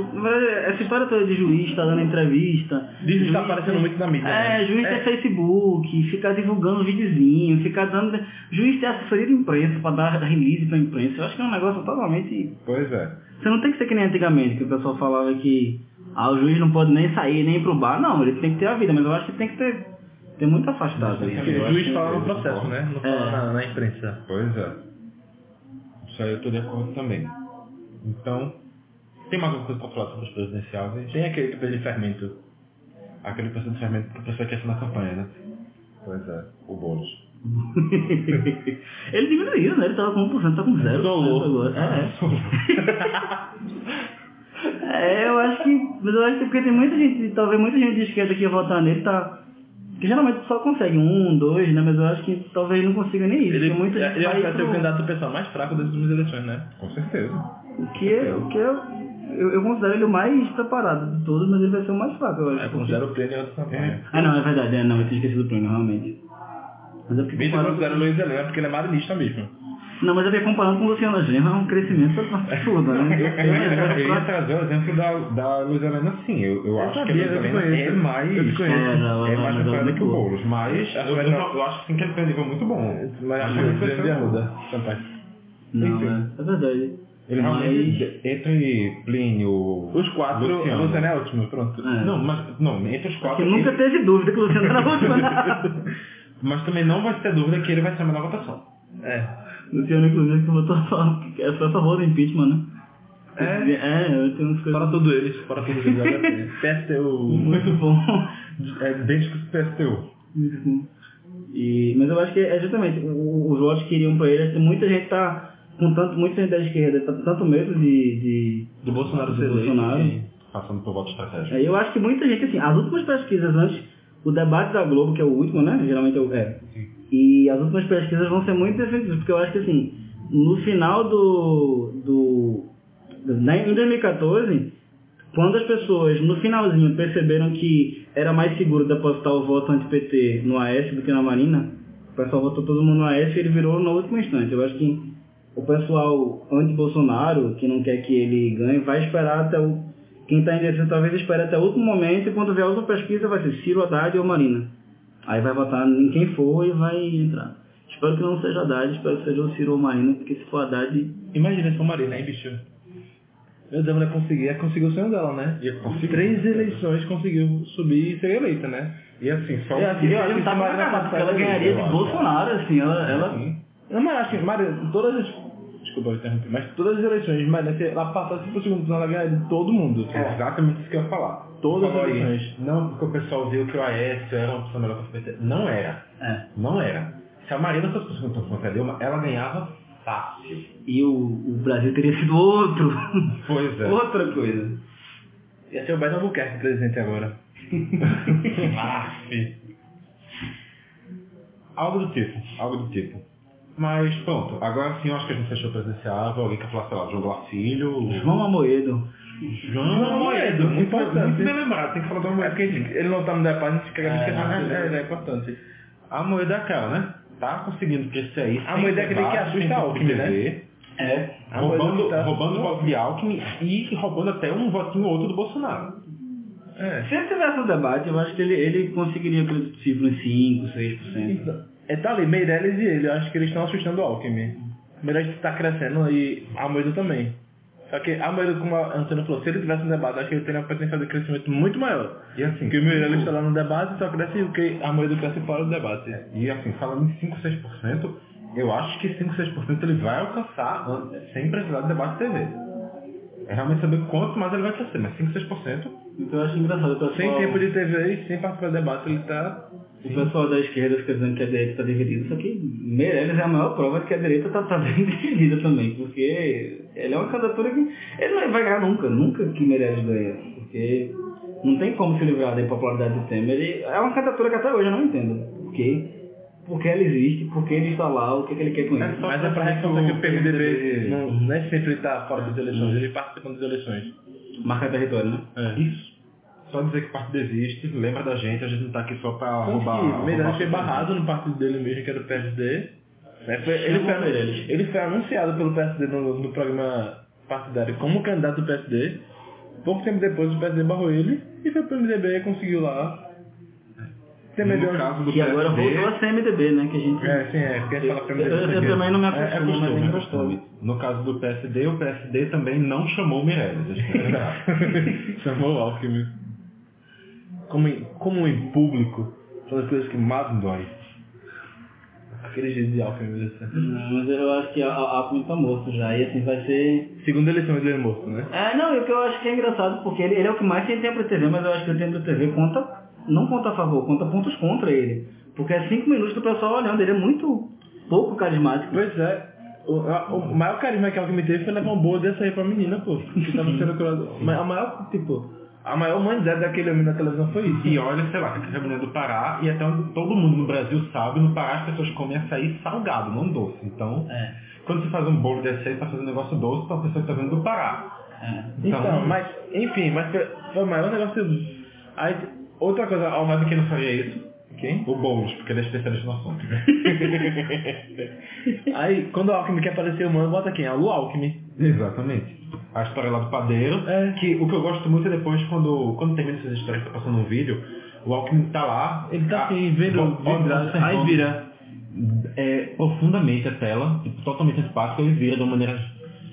essa história toda de juiz tá dando entrevista. Diz que tá juiz aparecendo tem- muito na mídia, É, né? juiz É. tem Facebook, ficar divulgando videozinho, ficar dando. Juiz tem assessoria de imprensa pra dar release pra imprensa. Eu acho que é um negócio totalmente. Pois é. Você não tem que ser que nem antigamente, que o pessoal falava que ah, o juiz não pode nem sair, nem ir pro bar. Não, ele tem que ter a vida, mas eu acho que tem que ter, ter muito afastado isso. O juiz fala no processo, né? Não É. fala na, na imprensa. Pois é. Isso aí eu tô de acordo também. Então, tem mais alguma coisa pra falar sobre os presidenciáveis? Tem aquele de fermento. Aquele presidente fermento que a pessoa quer ser na campanha, né? Pois é, o Boulos. <laughs> ele diminuiu, né? Ele tava com 1%, tá com 0% Isolou. agora. É. <laughs> é, eu acho que. Mas eu acho que porque tem muita gente, talvez muita gente de esquerda que ia votar nele tá. Que geralmente só consegue um, dois, né? Mas eu acho que talvez não consiga nem isso. Ele, muita gente ele vai ser pro- o candidato pessoal mais fraco das últimas eleições, né? Com certeza. O que, é- o que eu, eu, eu considero ele o mais preparado de todos, mas ele vai ser o mais fraco, eu acho. É, considera o Plínio em outra campanha. Ah, não, é verdade, é, não, eu tinha esquecido do plano, realmente. Mas é porque Vitor considera o Luiz Helena porque ele é marinista mesmo. Não, mas eu venho comparando com o Luciano Gema, é um crescimento absurdo, né? <laughs> Eu ia trazer o exemplo da, da Luiz Helena sim. Eu, eu acho sabia, que a Luiz eu Helena é mais, Eu te conheço. É, não, é não, mais é muito que o. Boulos. Mas Acho eu, que eu, eu acho sim que ele tem um nível muito bom. Mas Acho que ele cresceu. Arruda, fantástico. Não, é, é verdade. Ele Mas- realmente, entre Plínio, Os quatro, Luciano. o Luciano é ótimo, pronto. É. Não, mas não, entre os quatro. Porque nunca ele- teve dúvida que o Luciano era a última. Mas também não vai ter dúvida que ele vai ser a melhor votação. É. Luciano, inclusive, que votou favor, que foi a favor do impeachment, né? É? É, eu tenho umas coisas... Para todos eles, para todos eles. <laughs> PSTU. Muito bom. É desde que o PSTU. Muito bom. E, mas eu acho que é justamente, o- os votos que iriam pra ele, acho que muita gente tá com tanto, muita gente da esquerda, tanto medo de, de, Do Bolsonaro ser eleito. Passando por voto estratégico. É, eu acho que muita gente, assim, as últimas pesquisas antes, o debate da Globo, que é o último, né? Geralmente é o. É, e as últimas pesquisas vão ser muito defensivas, porque eu acho que, assim, no final do. do na, em 2014, quando as pessoas, no finalzinho, perceberam que era mais seguro depositar o voto anti-PT no AS do que na Marina, o pessoal votou todo mundo no AS e ele virou no último instante. Eu acho que o pessoal anti-Bolsonaro, que não quer que ele ganhe, vai esperar até o. Quem está indeciso talvez espere até o último momento e quando vier a outra pesquisa vai ser Ciro, Haddad ou Marina. Aí vai votar em quem for e vai entrar. Espero que não seja Haddad, espero que seja o Ciro ou Marina, porque se for Haddad. Imagina se for Marina, hein, bicho? Meu Deus, conseguiu, ela conseguiu o sonho dela, né? Ia conseguir. Três eleições conseguiu subir e ser eleita, né? E assim, só É, um assim, E eu olha, acho que tá pra porque ela ganharia de acho. Bolsonaro, assim, ela. ela Sim. Não, mas acho que Marina, todas as. Desculpa eu interromper, mas todas as eleições, se ela passasse pro segundo turno, ela ganharia de todo mundo. É exatamente isso que eu ia falar. Todas as Falou aí, eleições. Não, porque o pessoal viu que o Aécio era uma opção melhor que o PT. Não era. É. Não era. Se a Marina fosse pro segundo turno contra a Dilma, ela ganhava fácil. E o, o Brasil teria sido outro. <laughs> Pois é. Outra coisa. Ia ser o Beto Albuquerque presidente agora. <laughs> Aff. Algo do tipo, algo do tipo. Mas pronto, agora sim eu acho que a gente fechou presenciável. Alguém quer falar, sei lá, João Filho. João Amoedo. João Moedo, muito, importante. muito bem lembrado, tem que falar do É Amoedo. porque ele ele não tá no debate, a gente fica É, esquecendo. é, É, é, é importante. A moeda é aquela, né? Tá conseguindo crescer aí. A sem moeda é aquele que debate, assusta sem Alckmin, né? É. A Roubando, que tá- roubando o voto de Alckmin e roubando até um votinho ou outro do Bolsonaro. É. Se ele tivesse um debate, eu acho que ele, ele conseguiria aquele cifra uns 5, 6%. É, tá ali, Meirelles e ele, eu acho que eles estão assustando o Alckmin. Meirelles tá crescendo e a Moeda também. Só que a Moeda, como a Antônio falou, se ele tivesse um debate, acho que ele teria um potencial de crescimento muito maior. E assim, Porque o Meirelles está lá no debate, só cresce o que a Moeda cresce fora do debate. e assim, falando em 5, 6%, eu acho que 5, 6% ele vai alcançar an- sem precisar de debate TV. É realmente saber quanto mais ele vai crescer, mas 5, 6%, Então eu acho engraçado. O pessoal, Sem tempo de TV e sem participar do debate, ele tá... O pessoal da esquerda fica dizendo que a direita está dividida, só que Meirelles é a maior prova de que a direita está tá bem <laughs> dividida também, porque ele é uma candidatura que ele não vai ganhar nunca, nunca que Meirelles ganha, porque não tem como se livrar da impopularidade do Temer. Ele, é uma candidatura que até hoje eu não entendo. Por quê? Por que ela existe, por que ele está lá, o que, que ele quer com isso. só Mas é pra pra ressaltar que o PMDB não, não é sempre tá fora das eleições, ele participa das eleições. Marcar território, né? É. Isso. Só dizer que o partido existe, lembra da gente, a gente não tá aqui só pra Tanto roubar. que roubar foi barrado no partido dele mesmo, que era o PSD. Né? Foi- ele, foi, ele foi anunciado pelo PSD no, no programa partidário como candidato do PSD. Pouco tempo depois o PSD barrou ele e foi pro MDB e conseguiu lá. Tem No melhor. caso do Que agora voltou a ser MDB, né? Que a gente... É, sim, é, porque a gente fala eu, PMDB. eu, eu também não me É, acostumo, é mas costume, é é gostoso. costume. No caso do PSD, o PSD também não chamou lembrar. <laughs> Chamou o Alckmin. Como em, como em público, são as coisas que mais me dói. Aquele jeito de Alckmin. assim. Não, mas eu acho que a, a Alckmin tá morto já, e assim vai ser... Segunda eleição ele é morto, né? É, não, e o que eu acho que é engraçado, porque ele, ele é o que mais tem tempo de TV, mas eu acho que o tempo de TV conta, não conta a favor, conta pontos contra ele. Porque é cinco minutos do pessoal olhando, ele é muito pouco carismático. Pois é. O, a- o maior carisma que Alckmin teve foi levar um bolo dessa aí pra menina, pô. Que tava <laughs> sendo curado. Mas a maior, tipo, a maior humanidade daquele homem na televisão foi isso. E olha, sei lá, que a menina do Pará, e até onde todo mundo no Brasil sabe, no Pará as pessoas comem açaí salgado, não doce. Então, É, quando você faz um bolo desse aí, tá fazendo um negócio doce pra pessoa que tá vindo do Pará. é. Então, mas, enfim, mas foi, foi o maior negócio. Aí, outra coisa, ao Sabe quem não faria isso? Quem? O Boulos, porque ele é especialista no assunto. <laughs> Aí, quando o Alckmin quer aparecer humano, bota quem? Ah, o Alckmin. Exatamente. A história lá do padeiro, É. que o que eu gosto muito é depois, quando, quando termina essas histórias que tá passando um vídeo, o Alckmin tá lá. Ele tá assim, vendo, observando, aí vira. é, profundamente a tela, tipo, totalmente antipático, ele vira de uma maneira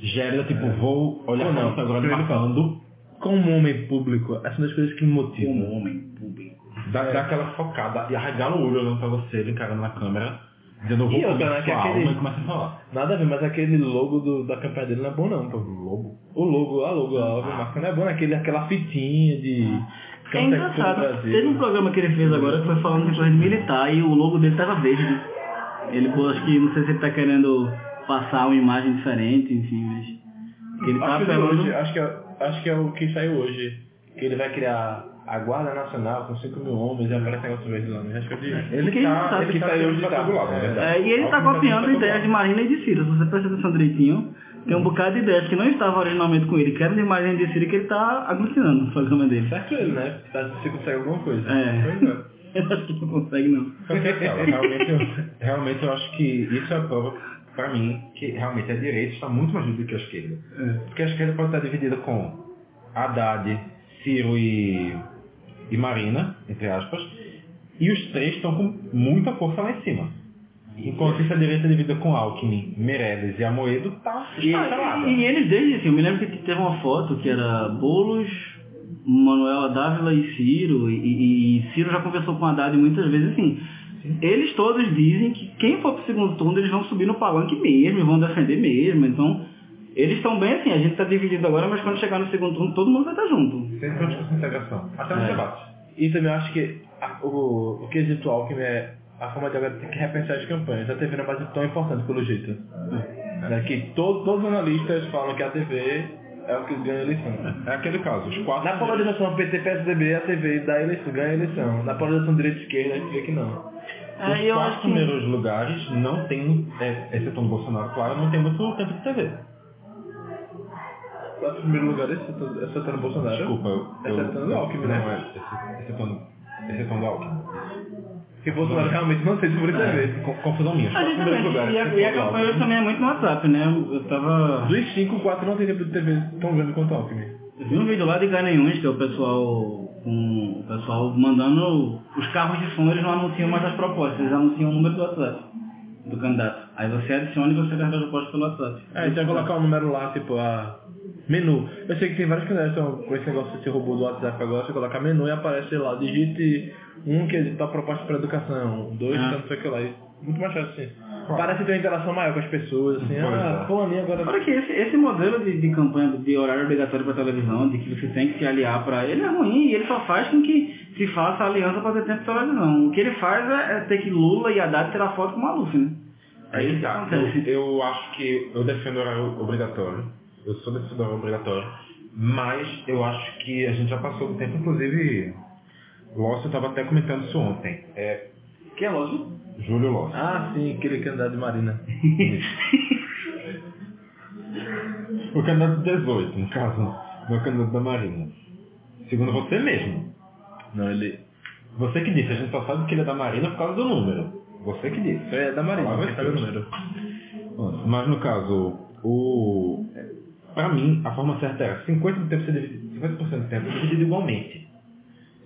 gélida, tipo, vou olhar não, você agora passando, Como homem público, essas são das coisas que me motivam. Como homem público. dá, dá aquela focada e arregala o olho olhando pra você, ele encarando na câmera, dizendo, vou E outra, comer né, que aquele- alma e começa a falar. Nada a ver, mas aquele logo do, da campanha dele não é bom não, pô. Lobo. O logo, a logo, a marca não é bom, aquele, aquela fitinha de... É Técnico do engraçado. Teve um programa que ele fez agora que foi falando de coisa de militar e o logo dele tava verde. Ele, pô, acho que, não sei se ele tá querendo passar uma imagem diferente, enfim, mas... Ele tá acho, que é apelando... hoje, acho, que é, acho que é o que saiu hoje. Que ele vai criar a Guarda Nacional com 5 mil homens e aparece negócio verde lá. Acho que é de... Ele Quem tá, sabe ele que tá saiu pra cá. todo lado, É. É, e ele tá Alckmin copiando pra ideias de Marina e de Ciro. Se você prestar atenção direitinho, tem um bocado de ideias que não estavam originalmente com ele, que eram de Marina e de Ciro que ele tá aglutinando no programa dele. Certo ele, né? Tá, se consegue alguma coisa. É. Pois é. <laughs> Eu acho que não consegue, não. Que, realmente, eu, <laughs> realmente eu acho que isso é a prova, pra mim, que realmente a direita está muito mais do que a esquerda. Porque a esquerda pode estar dividida com Haddad, Ciro e, e Marina, entre aspas, e os três estão com muita força lá em cima. Enquanto isso a direita é dividida com Alckmin, Meirelles e Amoedo, tá E, e eles desde assim, eu me lembro que teve uma foto que era Boulos, Manuela Dávila e Ciro, e, e- e Ciro já conversou com Haddad muitas vezes assim. Eles todos dizem que quem for pro segundo turno eles vão subir no palanque mesmo, vão defender mesmo. Então, eles estão bem assim, a gente tá dividido agora, mas quando chegar no segundo turno todo mundo vai estar junto. Sempre uma discussão de integração. Até nos É. debates. E também eu acho que a- o, o quesito Alckmin é a forma de agora ter que repensar as campanhas. A TV não é mais tão importante pelo jeito. Né? Que todo- todos os analistas falam que a TV é o que ganha a eleição. É aquele caso, os quatro... Na polarização PT-PSDB, a TV dá a eleição, ganha a eleição. Na polarização direita-esquerda, a gente vê que não. É, Os eu quatro acho que primeiros lugares não tem, é, exceto no Bolsonaro, claro, não tem muito tempo de TV. Lá em primeiro lugar, exceto exceto no Bolsonaro. Desculpa, eu... Excetuando o Alckmin, né? Não, é, exce- excetuando, excetuando o Alckmin. Que Bolsonaro realmente não sei sobre TV. Co- Confusão minha. A gente também, lugares. e a, e a campanha hoje também é muito no WhatsApp, né? Eu tava... Dos cinco, quatro não tem tempo de TV tão grande quanto o Alckmin. Eu vi um vídeo lá de Garanhuns, que é o pessoal com o pessoal mandando os carros de som, eles não anunciam mais as propostas, eles anunciam o número do WhatsApp do candidato. Aí você adiciona e você recebe as propostas pelo WhatsApp. É, então colocar um número lá, tipo, a menu. Eu sei que tem vários estão com esse negócio desse robô do WhatsApp agora, você coloca menu e aparece sei lá, digite um que é a proposta para educação, dois Ah. que não sei o que lá. Muito mais fácil assim. Parece ter uma interação maior com as pessoas, assim, Pois ah, é. fulaninho agora. Olha que esse, esse modelo de, de campanha de horário obrigatório para televisão, de que você tem que se aliar para ele é ruim e ele só faz com que se faça aliança para ter tempo de televisão. O que ele faz é, é ter que Lula e Haddad tirar foto com o Maluf, né? É Aí isso que tá. acontece. Eu, eu acho que eu defendo o horário obrigatório. Eu sou do horário obrigatório. Mas eu acho que a gente já passou do tempo, inclusive. Lócio estava até comentando isso ontem. É Que é lógico. Júlio Lócio. Ah, sim, aquele candidato de Marina. <laughs> O candidato 18, no caso, não é o candidato da Marina. Segundo você mesmo. Não, ele. Você que disse, a gente só sabe que ele é da Marina por causa do número. Você que disse. É da Marina, Palavras quem sabe o número. Mas no caso, o. Pra mim, a forma certa era 50% do tempo ser dividido, 50% do tempo igualmente.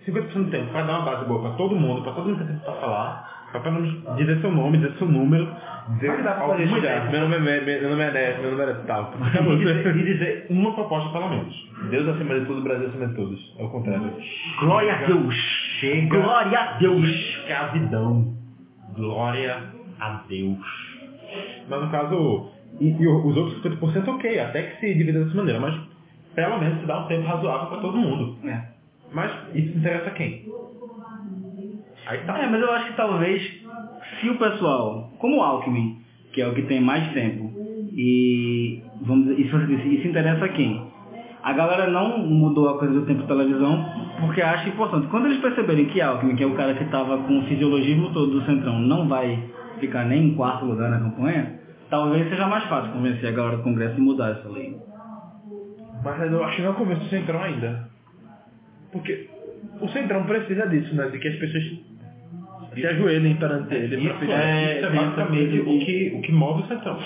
50% do tempo para dar uma base boa para todo mundo, para todo mundo ter tempo para falar, para menos dizer seu nome, dizer seu número, dizer alguma ideia. Meu nome é, meu nome é Neto, meu nome é tal. <laughs> E dizer, e dizer uma proposta pelo menos. Deus acima de tudo, Brasil acima de todos. É o contrário. Glória a Deus! Chega. Glória a Deus! Escravidão. Glória a Deus. Mas no caso, e, e os outros 50% ok, até que se divida dessa maneira, mas pelo menos se dá um tempo razoável para todo mundo. É. Mas isso interessa a quem? Aí tá. É, mas eu acho que talvez, se o pessoal, como o Alckmin, que é o que tem mais tempo, e vamos dizer, isso, isso interessa a quem? A galera não mudou a coisa do tempo de televisão porque acha importante. Quando eles perceberem que Alckmin, que é o cara que estava com o fisiologismo todo do Centrão, não vai ficar nem em quarto lugar na campanha, talvez seja mais fácil convencer a galera do Congresso de mudar essa lei. Mas eu acho que não é convence o Centrão ainda. Porque o Centrão precisa disso, né? De que as pessoas se ajoelhem perante ele. Isso, pra pedir- é, isso é basicamente o que, o que move o Centrão.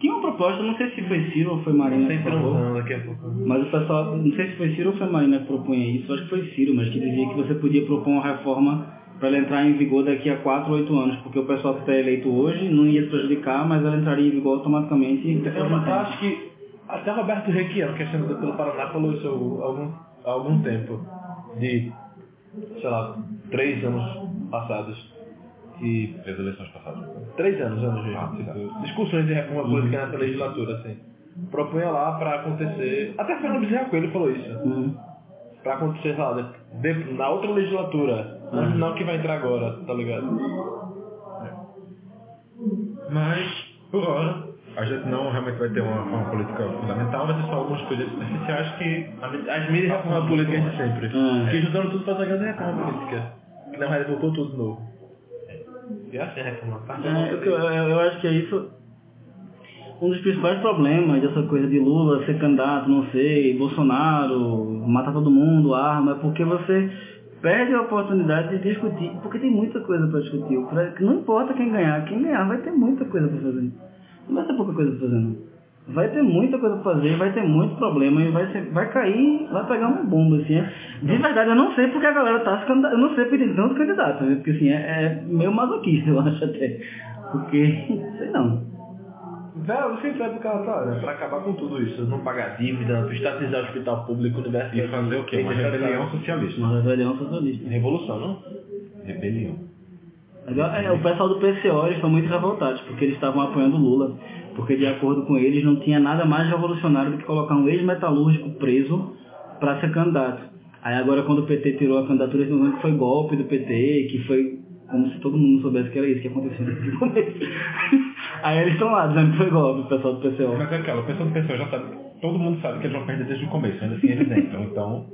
Tinha uma proposta, não sei se foi Ciro ou foi Marina que falou, transão daqui a pouco. mas o pessoal, não sei se foi Ciro ou foi Marina que propunha isso, acho que foi Ciro, mas que dizia que você podia propor uma reforma para ela entrar em vigor daqui a 4 ou 8 anos, porque o pessoal que está eleito hoje não ia se prejudicar, mas ela entraria em vigor automaticamente um tempo. acho que até Roberto Requião, que é senador pelo Paraná, falou isso há algum, há algum tempo. De, sei lá, três anos passados. Que eleições passadas. Três anos, anos Ah, de tá. discussões de reforma política nessa legislatura, assim. Propunha lá pra acontecer. Até Fernando Bezerra Coelho falou isso. Uhum. Pra acontecer, sei lá, de- de- na outra legislatura. Não, não que vai entrar agora, tá ligado? Mas, por hora, a gente não realmente vai ter uma reforma política fundamental, vai ter só algumas coisas superficiais que As mini reformas políticas de sempre. Ah. Que juntando tudo pra essa grande reforma política. Que na verdade voltou tudo de novo. E assim a reforma. parte É, eu, eu- eu acho que é isso. Um dos principais problemas dessa coisa de Lula ser candidato, não sei, Bolsonaro, matar todo mundo, arma, é porque você perde a oportunidade de discutir, porque tem muita coisa para discutir. Não importa quem ganhar, quem ganhar vai ter muita coisa para fazer. Não vai ter pouca coisa para fazer, não. Vai ter muita coisa pra fazer, vai ter muito problema e vai, ser, vai cair, vai pegar uma bomba, assim. é. De verdade, eu não sei porque a galera tá se candidatando, eu não sei pedindo tanto candidato, viu? porque assim, é, é meio masoquista, eu acho até. Porque, <laughs> sei não. Velho, você sabe o que ela tá? Pra acabar com tudo isso. Não pagar dívida, estatizar o hospital público, universidade. E fazer o quê? Uma rebelião socialista. Uma rebelião socialista. Revolução, não? Rebelião. Agora, é, o pessoal do PCO eles estão muito revoltados, porque eles estavam apoiando o Lula. Porque de acordo com eles não tinha nada mais revolucionário do que colocar um ex-metalúrgico preso para ser candidato. Aí agora quando o PT tirou a candidatura, eles estão dizendo que foi golpe do PT, que foi como se todo mundo soubesse que era isso que aconteceu desde o começo. <laughs> Aí eles estão lá dizendo que foi golpe, o pessoal do PCO. Mas é aquela, o pessoal do pessoal já sabe, todo mundo sabe que eles vão perder desde o começo, ainda assim eles entram. Então,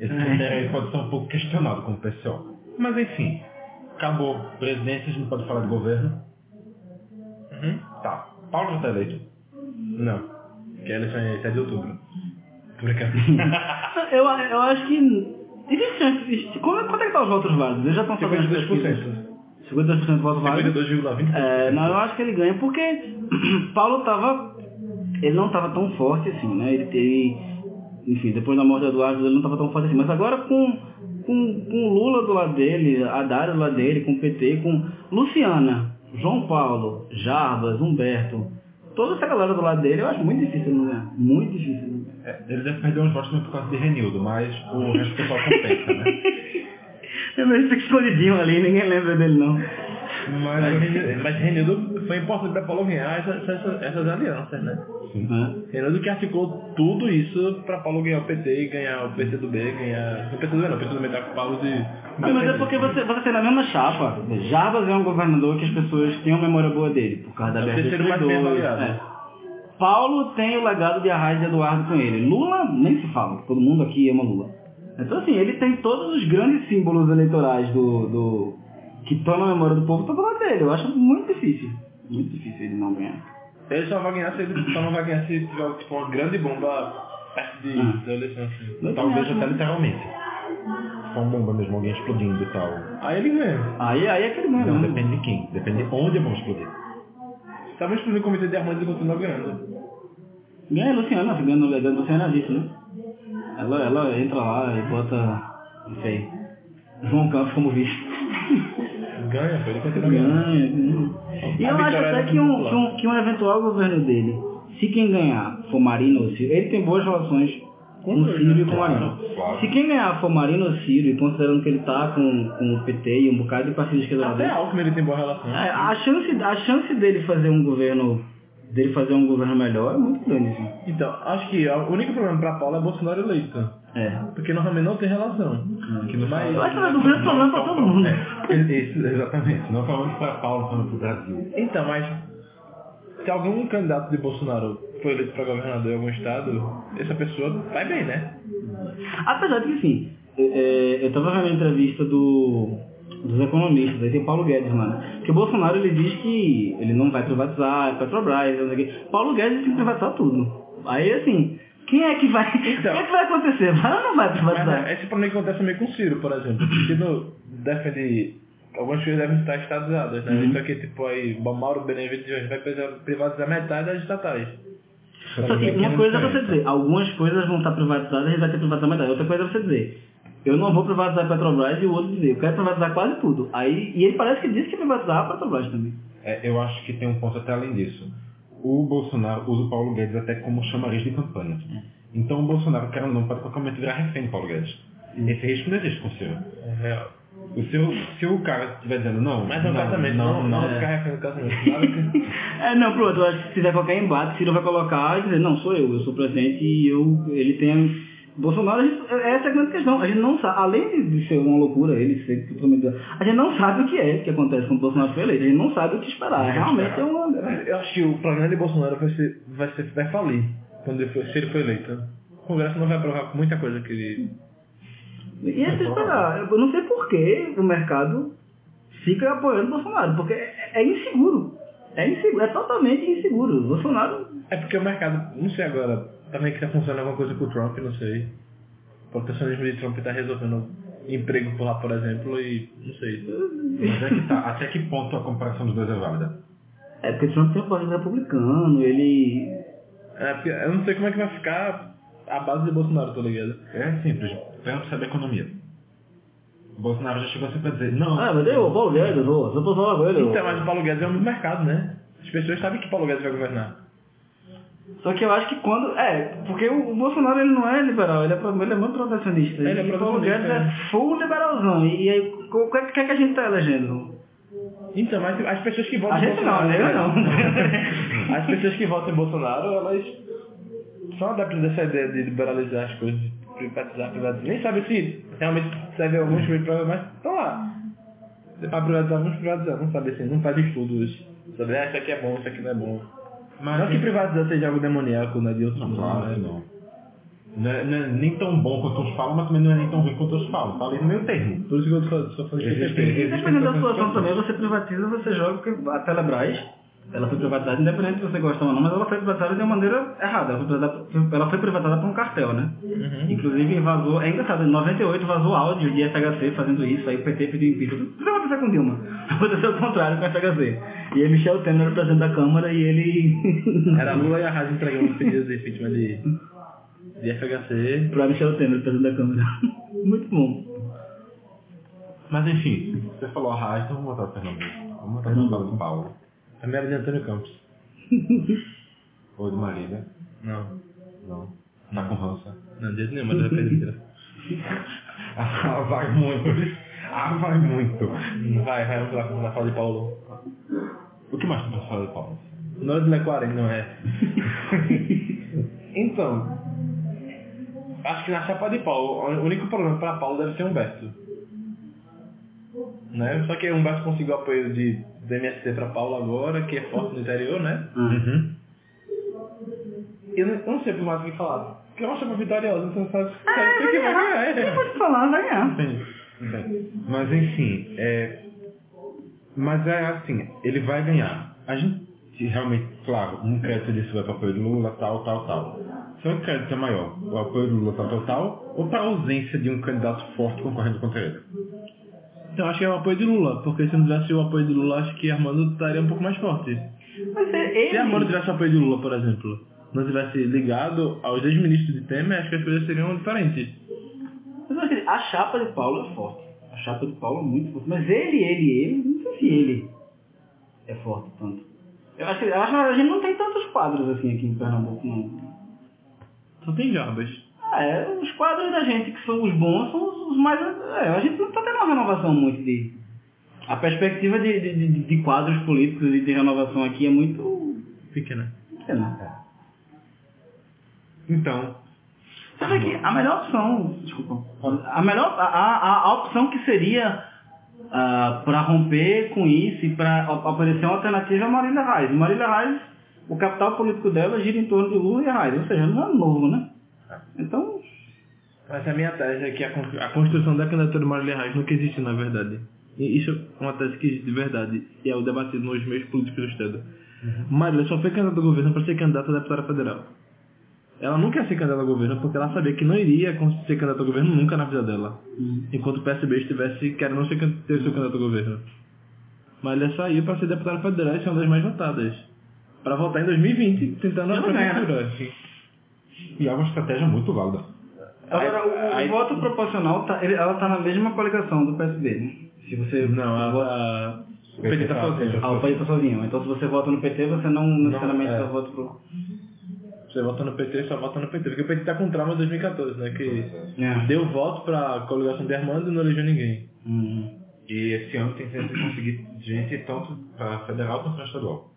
esse critério aí pode ser um pouco questionado com o pessoal. Mas enfim, acabou presidência, a gente não pode falar de governo. Uhum. Tá. Paulo já está eleito. Não. Que a eleição é 7 de outubro. Por acaso. <laughs> Eu, eu acho que. Existe chance. existe- Quanto, quanto é que tá os votos válidos? Eles já estão fazendo 52%. 52% do voto válido. 52,20%. É, não, eu acho que ele ganha porque <clears throat> Paulo tava. Ele não tava tão forte assim, né? Ele teve. Enfim, depois da morte do Eduardo ele não tava tão forte assim. Mas agora com, com, com Lula do lado dele, Haddad do lado dele, com o PT, com Luciana, João Paulo, Jarbas, Humberto, toda essa galera do lado dele, eu acho muito difícil não ganhar. Muito difícil. não ganhar. É, ele deve perder uns votos também por causa de Renildo, mas o resto do pessoal compensa, né? Eu vejo fica escondidinho ali, ninguém lembra dele não. Mas, mas Renildo foi importante para Paulo ganhar essas, essas, essas alianças, né? Né? Renildo que articulou tudo isso para Paulo ganhar o PT e ganhar o PCdoB, ganhar... O PCdoB não, o PCdoB tá com Paulo de... Ah, mas é porque você, você tem na mesma chapa. Jarbas é um governador que as pessoas têm uma memória boa dele, por causa da É BR terceiro mais bem 2002, avaliado. é. Paulo tem o legado de Arraes de Eduardo com ele. Lula nem se fala, todo mundo aqui ama Lula. Então assim, ele tem todos os grandes símbolos eleitorais do, do que estão na memória do povo, estão do lado dele. Eu acho muito difícil. Muito difícil ele não ganhar. Ele só vai ganhar se ele só não vai ganhar se tiver tipo, uma grande bomba perto de, Ah. da eleição. Assim. Talvez até literalmente. Se for uma bomba mesmo, alguém explodindo e tal. Aí ele ganha. Aí, aí é que ele ganha. Não, né? depende de quem. Depende de onde a bomba explodir. Talvez pro comitê de armas ele continua ganhando. Ganha a Luciana, ganhando o legado da Luciana vice, né? Ela, ela entra lá e bota, não sei, João Campos como vice. <laughs> Ganha, pô, ele continua ganhando. Ganha. E A eu acho até que um, que, um, que um eventual governo dele, se quem ganhar for Marino ou Ciro, ele tem boas relações com o Ciro e com o Marino. claro. Se quem ganhar for Marino ou Ciro, e considerando que ele tá com, com o PT e um bocado de partidos que Até Alckmin ele tem boa relação. é, a chance, a chance dele fazer um governo dele fazer um governo melhor é muito grande, assim. Então, acho que o único problema pra Paula é Bolsonaro eleito. É. Porque normalmente não tem relação. Que no Mas- acho que é um grande problema pra todo mundo. É, isso, exatamente. Não falando para Paulo, falando para o Brasil. Então, mas se algum candidato de Bolsonaro for eleito pra governador em algum estado, essa pessoa vai bem, né? Apesar de que, assim, é, é, eu estava vendo a entrevista do, dos economistas, aí tem Paulo Guedes lá, né? Porque o Bolsonaro ele diz que ele não vai privatizar a Petrobras, não sei o quê. Paulo Guedes tem que privatizar tudo. Aí, assim, quem é que vai. Então. o que é que vai acontecer? Vai ou não vai Mas privatizar? esse problema que acontece também com o Ciro, por exemplo. O Ciro defende algumas coisas devem estar estatizadas, né? Uhum. Então aqui, tipo, aí, Mauro Benevides vai privatizar metade das estatais. Só que uma coisa é você dizer, algumas coisas vão estar privatizadas e vai ter privatizado metade. Outra coisa é você dizer, eu não vou privatizar a Petrobras e o outro dizer, eu quero privatizar quase tudo. Aí, e ele parece que disse que privatizar a Petrobras também. É, eu acho que tem um ponto até além disso. O Bolsonaro usa o Paulo Guedes até como chamariz de campanha. Então o Bolsonaro, quer ou não, pode qualquer momento virar refém do Paulo Guedes. Esse risco não existe com o Ciro. É real. O Ciro, se o cara estiver dizendo não, Mas é não, casamento, não, não, não, não, ficar refém do casamento. <laughs> Que... É, não, pronto, eu acho que se tiver qualquer embate, Ciro vai colocar e dizer, não, sou eu, eu sou presidente e eu, ele tem... Bolsonaro, gente, essa é a grande questão, a gente não sabe, além de, ser uma loucura ele ser prometido, a gente não sabe o que é que acontece quando o Bolsonaro foi eleito, a gente não sabe o que esperar, realmente é uma... Eu acho que o programa de Bolsonaro vai, ser, vai, ser, vai falir quando ele for, se ele for eleito. O Congresso não vai aprovar muita coisa que ele... E é de esperar, eu não sei por que o mercado fica apoiando o Bolsonaro, porque é, é inseguro, é inseguro, é totalmente inseguro, o Bolsonaro... É porque o mercado, não sei agora, também que tá funcionando alguma coisa com o Trump, não sei. O protecionismo de Trump tá resolvendo emprego por lá, por exemplo, e não sei. Mas é que tá. Até que ponto a comparação dos dois é válida? É porque Trump tem um partido republicano, ele... É, porque eu não sei como é que vai ficar a base de Bolsonaro, tá ligado? É simples. Trump sabe economia. O Bolsonaro já chegou sempre a dizer, não. Ah, mas eu, Paulo Guedes, eu vou, se eu posso falar com ele... Então, mas o Paulo Guedes é um do mercado, né? As pessoas sabem que Paulo Guedes vai governar. Só que eu acho que quando. É, porque o, Bolsonaro ele não é liberal, ele é, ele é muito protecionista. Ele é e o Paulo Guedes é é. full liberalzão. E, e aí, o que, é que é que a gente tá elegendo? Então, mas as pessoas que votam A gente não, Bolsonaro... né? Eu não. <laughs> As pessoas que votam em Bolsonaro, elas são adeptas dessa ideia de liberalizar as coisas, de privatizar, privatizar. Nem sabem se realmente serve alguns coisas para mas estão lá. Para privatizar, vamos privatizar. Não sabe assim, não faz estudos sobre ah, isso aqui é bom, isso aqui não é bom. Mas não que privatizar seja algo demoníaco, né? De outros Não, claro né? que não. Não é, não é nem tão bom quanto uns falam, mas também não é nem tão ruim quanto outros falam. Tá ali no meio termo. Por isso que eu só, só falei que Existe- tem- existe- Dependendo da situação também, você privatiza, você joga, porque a Telebrás, ela foi privatizada, independente se você gosta ou não, mas ela foi privatizada de uma maneira errada. Ela foi privatizada, ela foi privatizada por um cartel, né? Uhum. Inclusive vazou, é engraçado, em 98 vazou áudio de FHC fazendo isso, aí o PT pediu impeachment. Tudo vai acontecer com Dilma. <laughs> Aconteceu o contrário com a FHC. E aí Michel Temer era o presidente da Câmara e ele... <laughs> Era Lula e a Rádio entregando pedidos de impeachment de, de FHC. pra Michel Temer, presidente da Câmara. <laughs> Muito bom. Mas enfim, você falou a Raiz, então vamos voltar para Pernambuco. Vamos voltar para o de Paulo. A era de Antônio Campos. <laughs> Ou de Marília. Não. Não. Tá com rança. Não, de jeito nenhum, mas é perdida. <laughs> Ah, vai muito. Ah, vai muito. Vai, vai, vamos lá, vamos lá falar de Paulo. O que mais tu pode falar de Paulo? Não é de Lequarem, não é. então, acho que na chapa de Paulo, o único problema para Paulo deve ser Humberto. Né? Só que Humberto conseguiu apoio de, do MST para Paulo agora, que é forte no interior, né? Uhum. Eu não, eu não sei por mais o que falar. Porque é uma chapa vitoriosa, então sabe, sabe quem que vai ganhar. Quem pode falar, vai ganhar. Sim, sim. Mas enfim, é... Mas é assim, ele vai ganhar. A gente realmente, claro, um crédito disso vai para o apoio do Lula, tal, tal, tal. Só que o crédito é maior, o apoio do Lula tal, tal, tal, ou para a ausência de um candidato forte concorrendo contra ele. Então acho que é o apoio de Lula, porque se não tivesse o apoio de Lula, acho que Armando estaria um pouco mais forte. Mas é ele... Se Armando tivesse o apoio de Lula, por exemplo, não tivesse ligado aos ex-ministros de Temer, acho que as coisas seriam diferentes. Mas a chapa de Paulo é forte. A chapa de Paulo é muito forte. Mas ele, ele, ele, não sei se ele é forte tanto. Eu acho que, eu acho que a gente não tem tantos quadros assim aqui em Pernambuco, não. Só tem Jarbas. Ah, é, os quadros da gente que são os bons são os, mais. É, a gente não está tendo uma renovação muito de. A perspectiva de, de, de, quadros políticos e de renovação aqui é muito. Pequena. pequena. Então, Sabe que a melhor opção, desculpa, a melhor, a, a, a opção que seria para romper com isso e para aparecer uma alternativa é a Marília Reis. Marília Reis, o capital político dela gira em torno de Lula e Reis, ou seja, não é novo, né? Então, Mas a minha tese é que a, con- a construção da candidatura de Marília Reis nunca existe na verdade. E isso é uma tese que existe de verdade e é o debatido nos meios políticos do Estado. Marília só foi candidata ao governo para ser candidata a deputada federal. ela nunca ia ser candidata ao governo porque ela sabia que não iria ser candidata ao governo nunca na vida dela. Hum. Enquanto o PSB estivesse querendo ser, ter seu candidato ao governo. Ele saiu para ser deputada federal e ser uma das mais votadas. Para votar em 2020, tentando a prefeitura. E é uma estratégia muito válida. Agora, o, Aí- o voto proporcional, tá, ele- ela tá na mesma coligação do PSB, né? Se você Não, ela vota... O PT tá sozinho. Ah, o país tá sozinho. Então se você vota no PT, você não necessariamente é. só vota pro... Você vota no PT, só vota no PT. Porque o PT tá com trauma de 2014, né? Que É. deu voto pra coligação de Armando e não elegeu ninguém. Hum. E esse ano tem tentado conseguir gente tanto para federal quanto para estadual.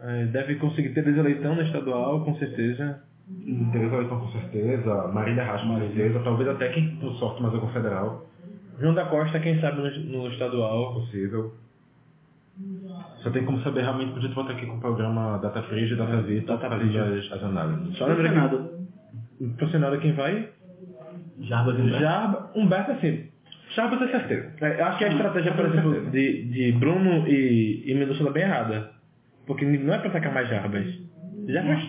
É, Deve conseguir ter eleição na estadual, com certeza. Teresa Leitão com certeza, Marília Racho com certeza, talvez até quem por sorte mais algum federal João da Costa, quem sabe no, no estadual. possível. Só tem como saber realmente porque a gente volta aqui com o programa Data Fria e Data Vita Data Fria. as, as análises. Só lembra que pro cenário quem vai? Jarbas e Humberto. Jarba, Humberto assim. Jarba é certeza. É, Eu acho que a estratégia, por exemplo, de, de Bruno e, e Mendonça tá bem errada. Porque não é pra atacar mais Jarbas. Jarbas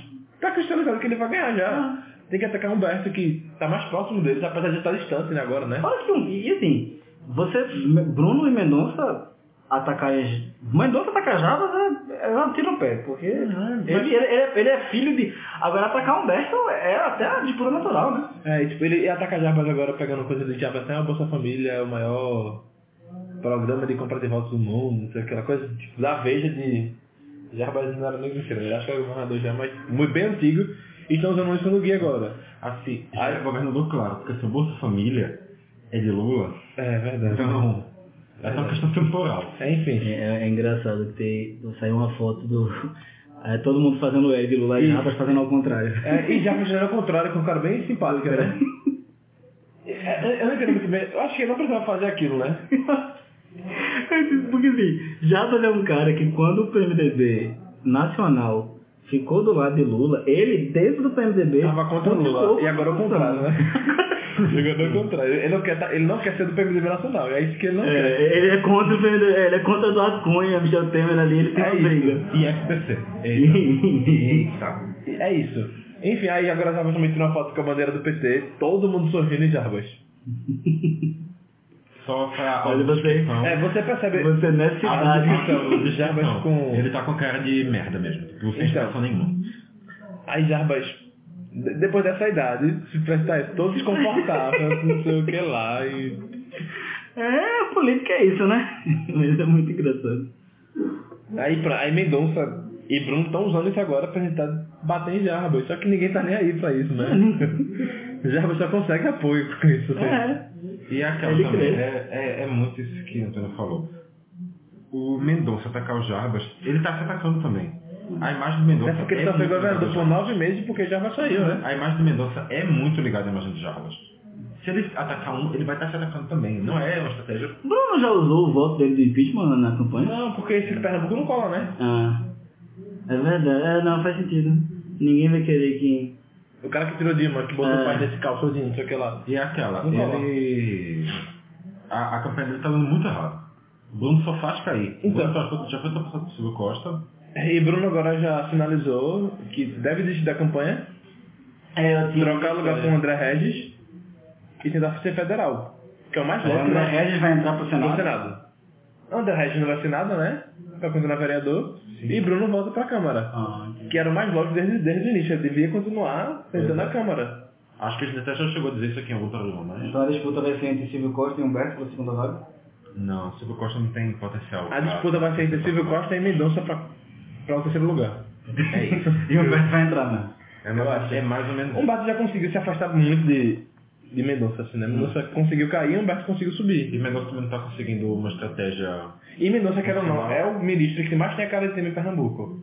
tá cristalizado que ele vai ganhar já. Tem que atacar Humberto, que tá mais próximo deles, apesar de estar distante né, agora, né? Olha que um, e assim, você, Bruno e Mendonça atacar Mendonça atacar Jarbas é, é um tiro no pé, porque ele, ele, ele é, ele é filho de. Agora atacar Humberto é até a disputa natural, né? É, e, tipo, ele atacar Jarbas agora pegando coisa de Jarbas até a Bolsa Família, é o maior programa de compra de votos do mundo, não sei, aquela coisa tipo, da veja de Jarbas não era nem mentira, eu acho que é o governador já, mas muito bem antigo, e estão usando isso no guia agora. Assim, já é governador claro, porque se o Bolsa Família é de Lula, É verdade. então é só uma questão temporal. É, enfim. É, é engraçado que tem, saiu uma foto do. <laughs> é, todo mundo fazendo o L de Lula e Isso. Jarbas fazendo ao contrário. É, e Jarbas já era o contrário, com um cara bem simpático, né? <laughs> É, eu- eu não entendo muito bem, eu acho que ele não precisava fazer aquilo, né? <laughs> Porque assim, Jarbas é um cara que quando o PMDB nacional ficou do lado de Lula, ele dentro do PMDB Tava contra o Lula. E agora é o contrário, né? <laughs> O contrário. Ele não, quer, ele não quer ser do PMDB nacional, é isso que ele não quer. É, ele é contra o PMDB, ele é contra Eduardo Cunha, Michel Temer ali, ele tem É uma briga. E FPC. Eita. É isso. Enfim, aí agora Jarbas também tirou uma foto com a bandeira do PT, todo mundo sorrindo em Jarbas. <laughs> Só pra Olha, você-. É, você percebe Você nessa a cidade. descrição de <laughs> Jarbas Não, com... Ele tá com cara de merda mesmo, tipo, sem Então. expressão nenhuma. Aí Jarbas, de- depois dessa idade, se prestar todo desconfortável, <laughs> não sei o que lá, e... É, política é isso, né? <laughs> Mas é muito engraçado. Aí, pra, aí Mendonça e Bruno estão usando isso agora pra tentar bater em Jarbas, só que ninguém tá nem aí pra isso, né? Jarbas só consegue apoio com isso. né? É. E aquela Ele também, é, é, é muito isso que o Antônio falou. O Mendonça atacar o Jarbas, ele tá se atacando também. A imagem do Mendonça É porque ele é só muito governador ligada por nove meses porque Jarbas saiu, né? A imagem do Mendonça é muito ligada à imagem do Jarbas. Se ele atacar um, ele vai estar se atacando também. Não é uma estratégia. Bruno já usou o voto dele do impeachment na campanha? Não, porque esse Pernambuco não cola, né? Ah. É verdade. É, não, faz sentido. Ninguém vai querer que. O cara que tirou Dilma, que botou É. o pai desse calçozinho, não sei o que lá. E é aquela, Não cola. ele. A, a campanha dele tá dando muito errado. O Bruno só faz cair. O Então. Bruno já foi, já foi ultrapassado por Silvio Costa. E Bruno agora já sinalizou que deve desistir da campanha, É, eu trocar lugar com o André Regis e tentar ser federal. Que é o mais O lógico André né? Regis vai entrar pro no Senado. Senado. André Regis não vai ser nada, né? Vai continuar vereador. E Bruno volta pra Câmara. Ah. Que era o mais lógico desde, desde o início. Ele devia continuar tentando a Câmara. Acho que a gente até já chegou a dizer isso aqui em algum programa, mas. Então a disputa vai ser entre Silvio Costa e Humberto pela segunda vaga? Não, Silvio Costa não tem potencial. A pra- disputa vai ser entre Silvio Costa e Mendonça pra, pra o terceiro lugar. É isso. <laughs> E o Humberto vai entrar, né? É Eu mais, acho. é mais ou menos. Humberto já conseguiu se afastar muito de, de Mendonça, assim, né? Mendonça conseguiu cair e Humberto conseguiu subir. E Mendonça também não tá conseguindo uma estratégia. E Mendonça, quer ou não, é o ministro que mais tem a cara de Temer em Pernambuco.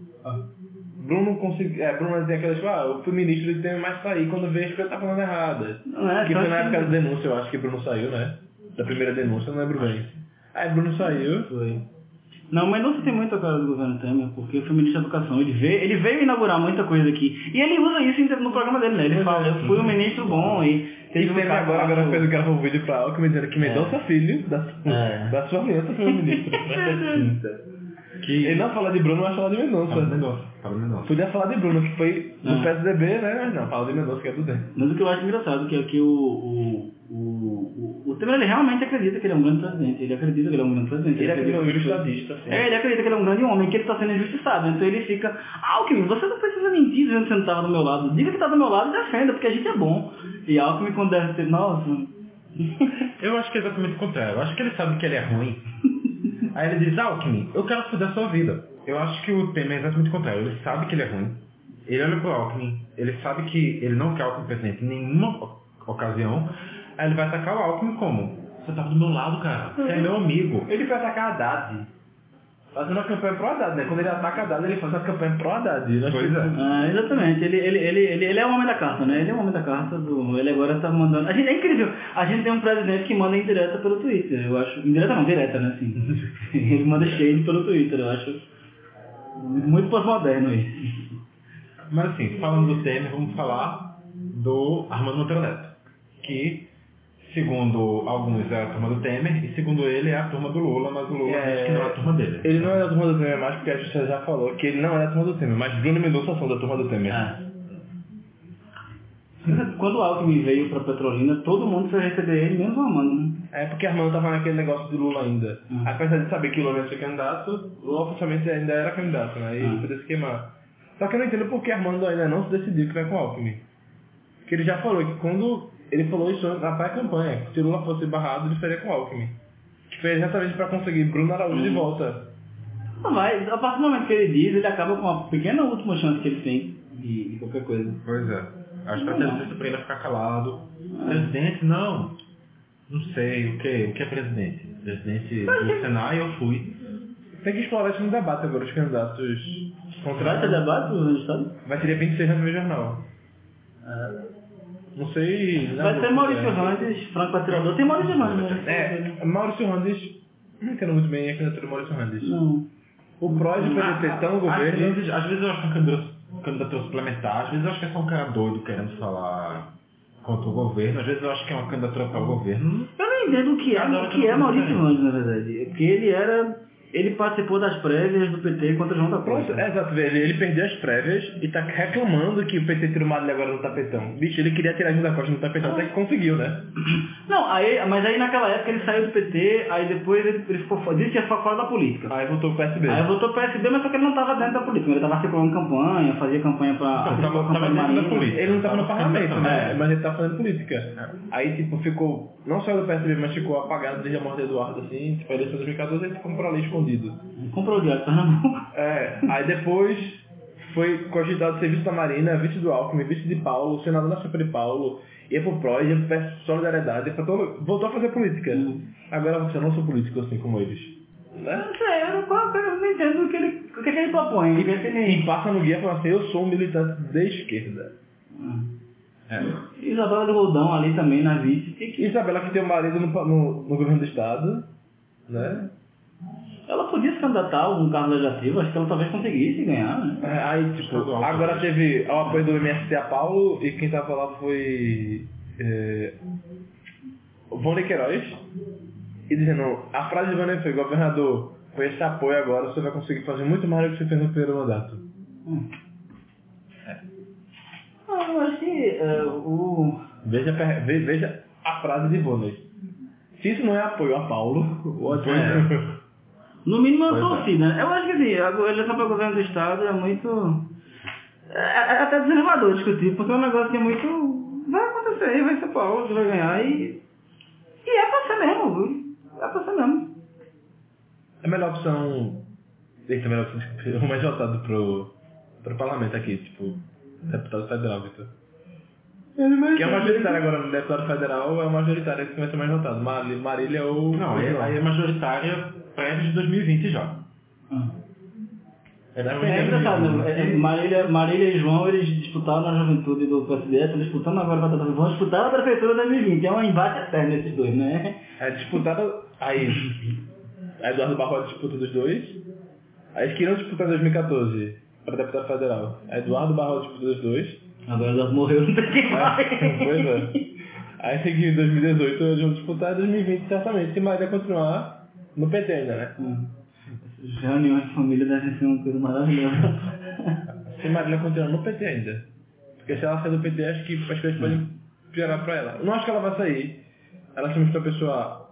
Bruno conseguiu. É, Bruno tem aquelas, tipo, ah, eu fui ministro de Temer, mas saí quando vejo que eu tava falando errada. Não é, que foi na que- época da denúncia, eu acho que Bruno saiu, né? Da primeira denúncia, eu não lembro bem. Aí Bruno saiu. Foi. Não, mas não se tem muita cara do governo Temer, porque foi ministro da Educação. Ele veio, ele veio inaugurar muita coisa aqui. E ele usa isso no programa dele, né? Ele fala, eu fui um ministro bom E teve um Temer agora, agora fez, gravou um vídeo pra Alckmin dizendo que Mendonça filho da, É. da sua aliança foi ministro. <laughs> Que... Ele não fala de Bruno, mas fala de Fala Mendonça. Mendonça. Fala Mendonça. Podia falar de Bruno, que foi do Ah. PSDB, né? Mas não, fala de Mendonça, que é do DEM. Mas o que eu acho engraçado que é que o, o, o, o, o Temer ele realmente acredita que ele é um grande presidente. Ele acredita que ele é um grande presidente. Ele é acredita um que- estadista, assim. É, ele acredita que ele é um grande homem, que ele está sendo injustiçado. Então ele fica, Alckmin, você não precisa mentir dizendo que você não estava do meu lado. Diga que está do meu lado e defenda, porque a gente é bom. E Alckmin quando deve ser, nossa. Eu acho que é exatamente o contrário. Eu acho que ele sabe que ele é ruim. <laughs> Aí ele diz, Alckmin, eu quero foder a sua vida. Eu acho que o tema é exatamente o contrário. Ele sabe que ele é ruim. Ele olha pro Alckmin, ele sabe que ele não quer Alckmin presidente em nenhuma ocasião. Aí ele vai atacar o Alckmin como? Você tava do meu lado, cara. Você é meu amigo. Ele foi atacar Haddad. Fazendo uma campanha pro Haddad, né? Quando ele ataca Haddad, ele faz uma campanha pro Haddad. Nós Pois temos- é. Ah, exatamente, ele, ele, ele, ele, ele é o homem da carta, né? Ele é o homem da carta do. Ele agora tá mandando. A gente, é incrível, a gente tem um presidente que manda indireta pelo Twitter, eu acho. Indireta não, direta, né? Assim. <laughs> ele manda shade pelo Twitter, eu acho. Muito pós-moderno isso. Mas assim, falando do Temer, vamos falar do Armando Monteiro Neto. Que, segundo alguns, é a turma do Temer, e segundo ele é a turma do Lula, mas o Lula É, diz que não é a turma dele. Ele não é da turma do Temer mais porque a justiça já falou que ele não é da turma do Temer, mas Bruno Mendonça são da turma do Temer. Ah. Quando o Alckmin veio pra Petrolina, todo mundo foi receber ele, menos o Armando, né? É porque Armando tava naquele negócio de Lula ainda. Hum. Apesar de saber que Lula ia ser candidato, Lula oficialmente ainda era candidato, né? E Hum. podia se queimar. Só que eu não entendo por que Armando ainda não se decidiu que vai com o Alckmin. Porque ele já falou que quando ele falou isso na pré-campanha, que se Lula fosse barrado, ele faria com o Alckmin. Que foi exatamente para conseguir Bruno Araújo de Hum. volta. Não, mas a partir do momento que ele diz, ele acaba com a pequena última chance que ele tem de, de qualquer coisa. Pois é. A estratégia pra ele é ficar calado. Presidente, não. Não sei, o que? O que é presidente? Presidente do Senai eu fui. Tem que explorar isso no debate agora, os candidatos contra... Vai ter debate no estado? Vai ter dia 26 no meu jornal. Não sei... né, Vai ser Maurício é. Randes, Franco Atirador. Tem Maurício Randes, né? É, Maurício Randes... Não entendo muito bem a candidatura do Maurício Randes. Não. O PROS e o PDT estão no Às governo... vezes, às vezes eu acho que é uma candidatura, suplementar, às vezes eu acho que é só um cara doido querendo falar contra o governo, às vezes eu acho que é uma candidatura para o governo. Eu não entendo o que é, o que é Maurício. Randes, na verdade. Porque ele era... Ele participou das prévias do PT contra João da Pronto, Costa. é, exato, ele, ele perdeu as prévias e tá reclamando que o PT tirou Madre agora no tapetão. Bicho, ele queria tirar a da Costa no tapetão, até que conseguiu, né? <clears throat> Não, aí, mas aí naquela época ele saiu do PT, aí depois ele, ele ficou disse que ia ficar fora da política. Aí voltou pro PSB. Aí voltou para o PSB, mas só que ele não estava dentro da política, ele estava circulando campanha, fazia campanha para Não, tava- campanha tava dentro da política. Ele não tava no parlamento, né? É. Mas ele tava fazendo política. Aí, tipo, ficou... Não saiu do PSB, mas ficou apagado desde a morte do Eduardo, assim. Tipo, a eleição de 2014, ele ficou por ali escondido. Comprou o diário de Pernambuco. É, aí depois foi cogitado ser vice da Marina, vice do Alckmin, vice de Paulo, senador na Chapa de Paulo, ia pro PROS, ia pro Solidariedade, pra todo... voltou a fazer política. Hum. Agora você não sou político assim como eles. Não sei, eu não, eu entendo o que ele, o que, que ele propõe. Que, que E ele... passa no guia e fala assim, eu sou um militante de esquerda. É. Isabela do Roldão ali também na vice. Que, que... Isabela que tem o marido no, no, no governo do estado, né? Ela podia se candidatar a um cargo legislativo, acho que ela talvez conseguisse ganhar, né? É, Aí, tipo, agora teve o apoio do MST a Paulo e quem tava lá foi é, o Vone Queiroz. E dizendo, a frase de Vone foi, governador, com esse apoio agora você vai conseguir fazer muito mais do que você fez no primeiro mandato. Ah, eu acho que é, o... Veja, veja a frase de Vone. Se isso não é apoio a Paulo, o apoio... É. No mínimo eu Pois é. torci, né? Eu acho que assim, a eleição para o governo do estado é muito. É, é até desanimador discutir, porque é um negócio que é muito. Vai acontecer aí, vai ser Paulo que vai ganhar e. E é pra ser mesmo, viu? É pra ser mesmo. A melhor opção... Eita, a melhor opção, desculpa, o mais votado pro, pro parlamento aqui, tipo, deputado federal, Vitor. Que é majoritário agora no deputado federal, é o majoritário que vai ser mais votado. Marília ou... Não, aí, aí é majoritária prévia de 2020 já. É da É engraçado, né? É, é, Marília, Marília e João, eles disputaram na juventude do PSD, estão disputando agora para vão disputar a prefeitura 2020. É um embate eterno esses dois, né? É disputada... Aí, a Eduardo Barroso disputa dos dois. Aí eles queriam disputar em 2014 para deputado federal. A Eduardo Barroso disputa dos dois. Agora já morreu, não tem quem mais. pois é. Aí seguiu em 2018 eles vão disputar em 2020 certamente, se Marília continuar no PT ainda, né? Hum. Reuniões de família devem ser uma coisa maravilhosa. Se Marília continuar no PT ainda. Porque se ela sair do PT, acho que as coisas podem piorar pra ela. Eu não acho que ela vai sair. Ela se mostrou uma pessoa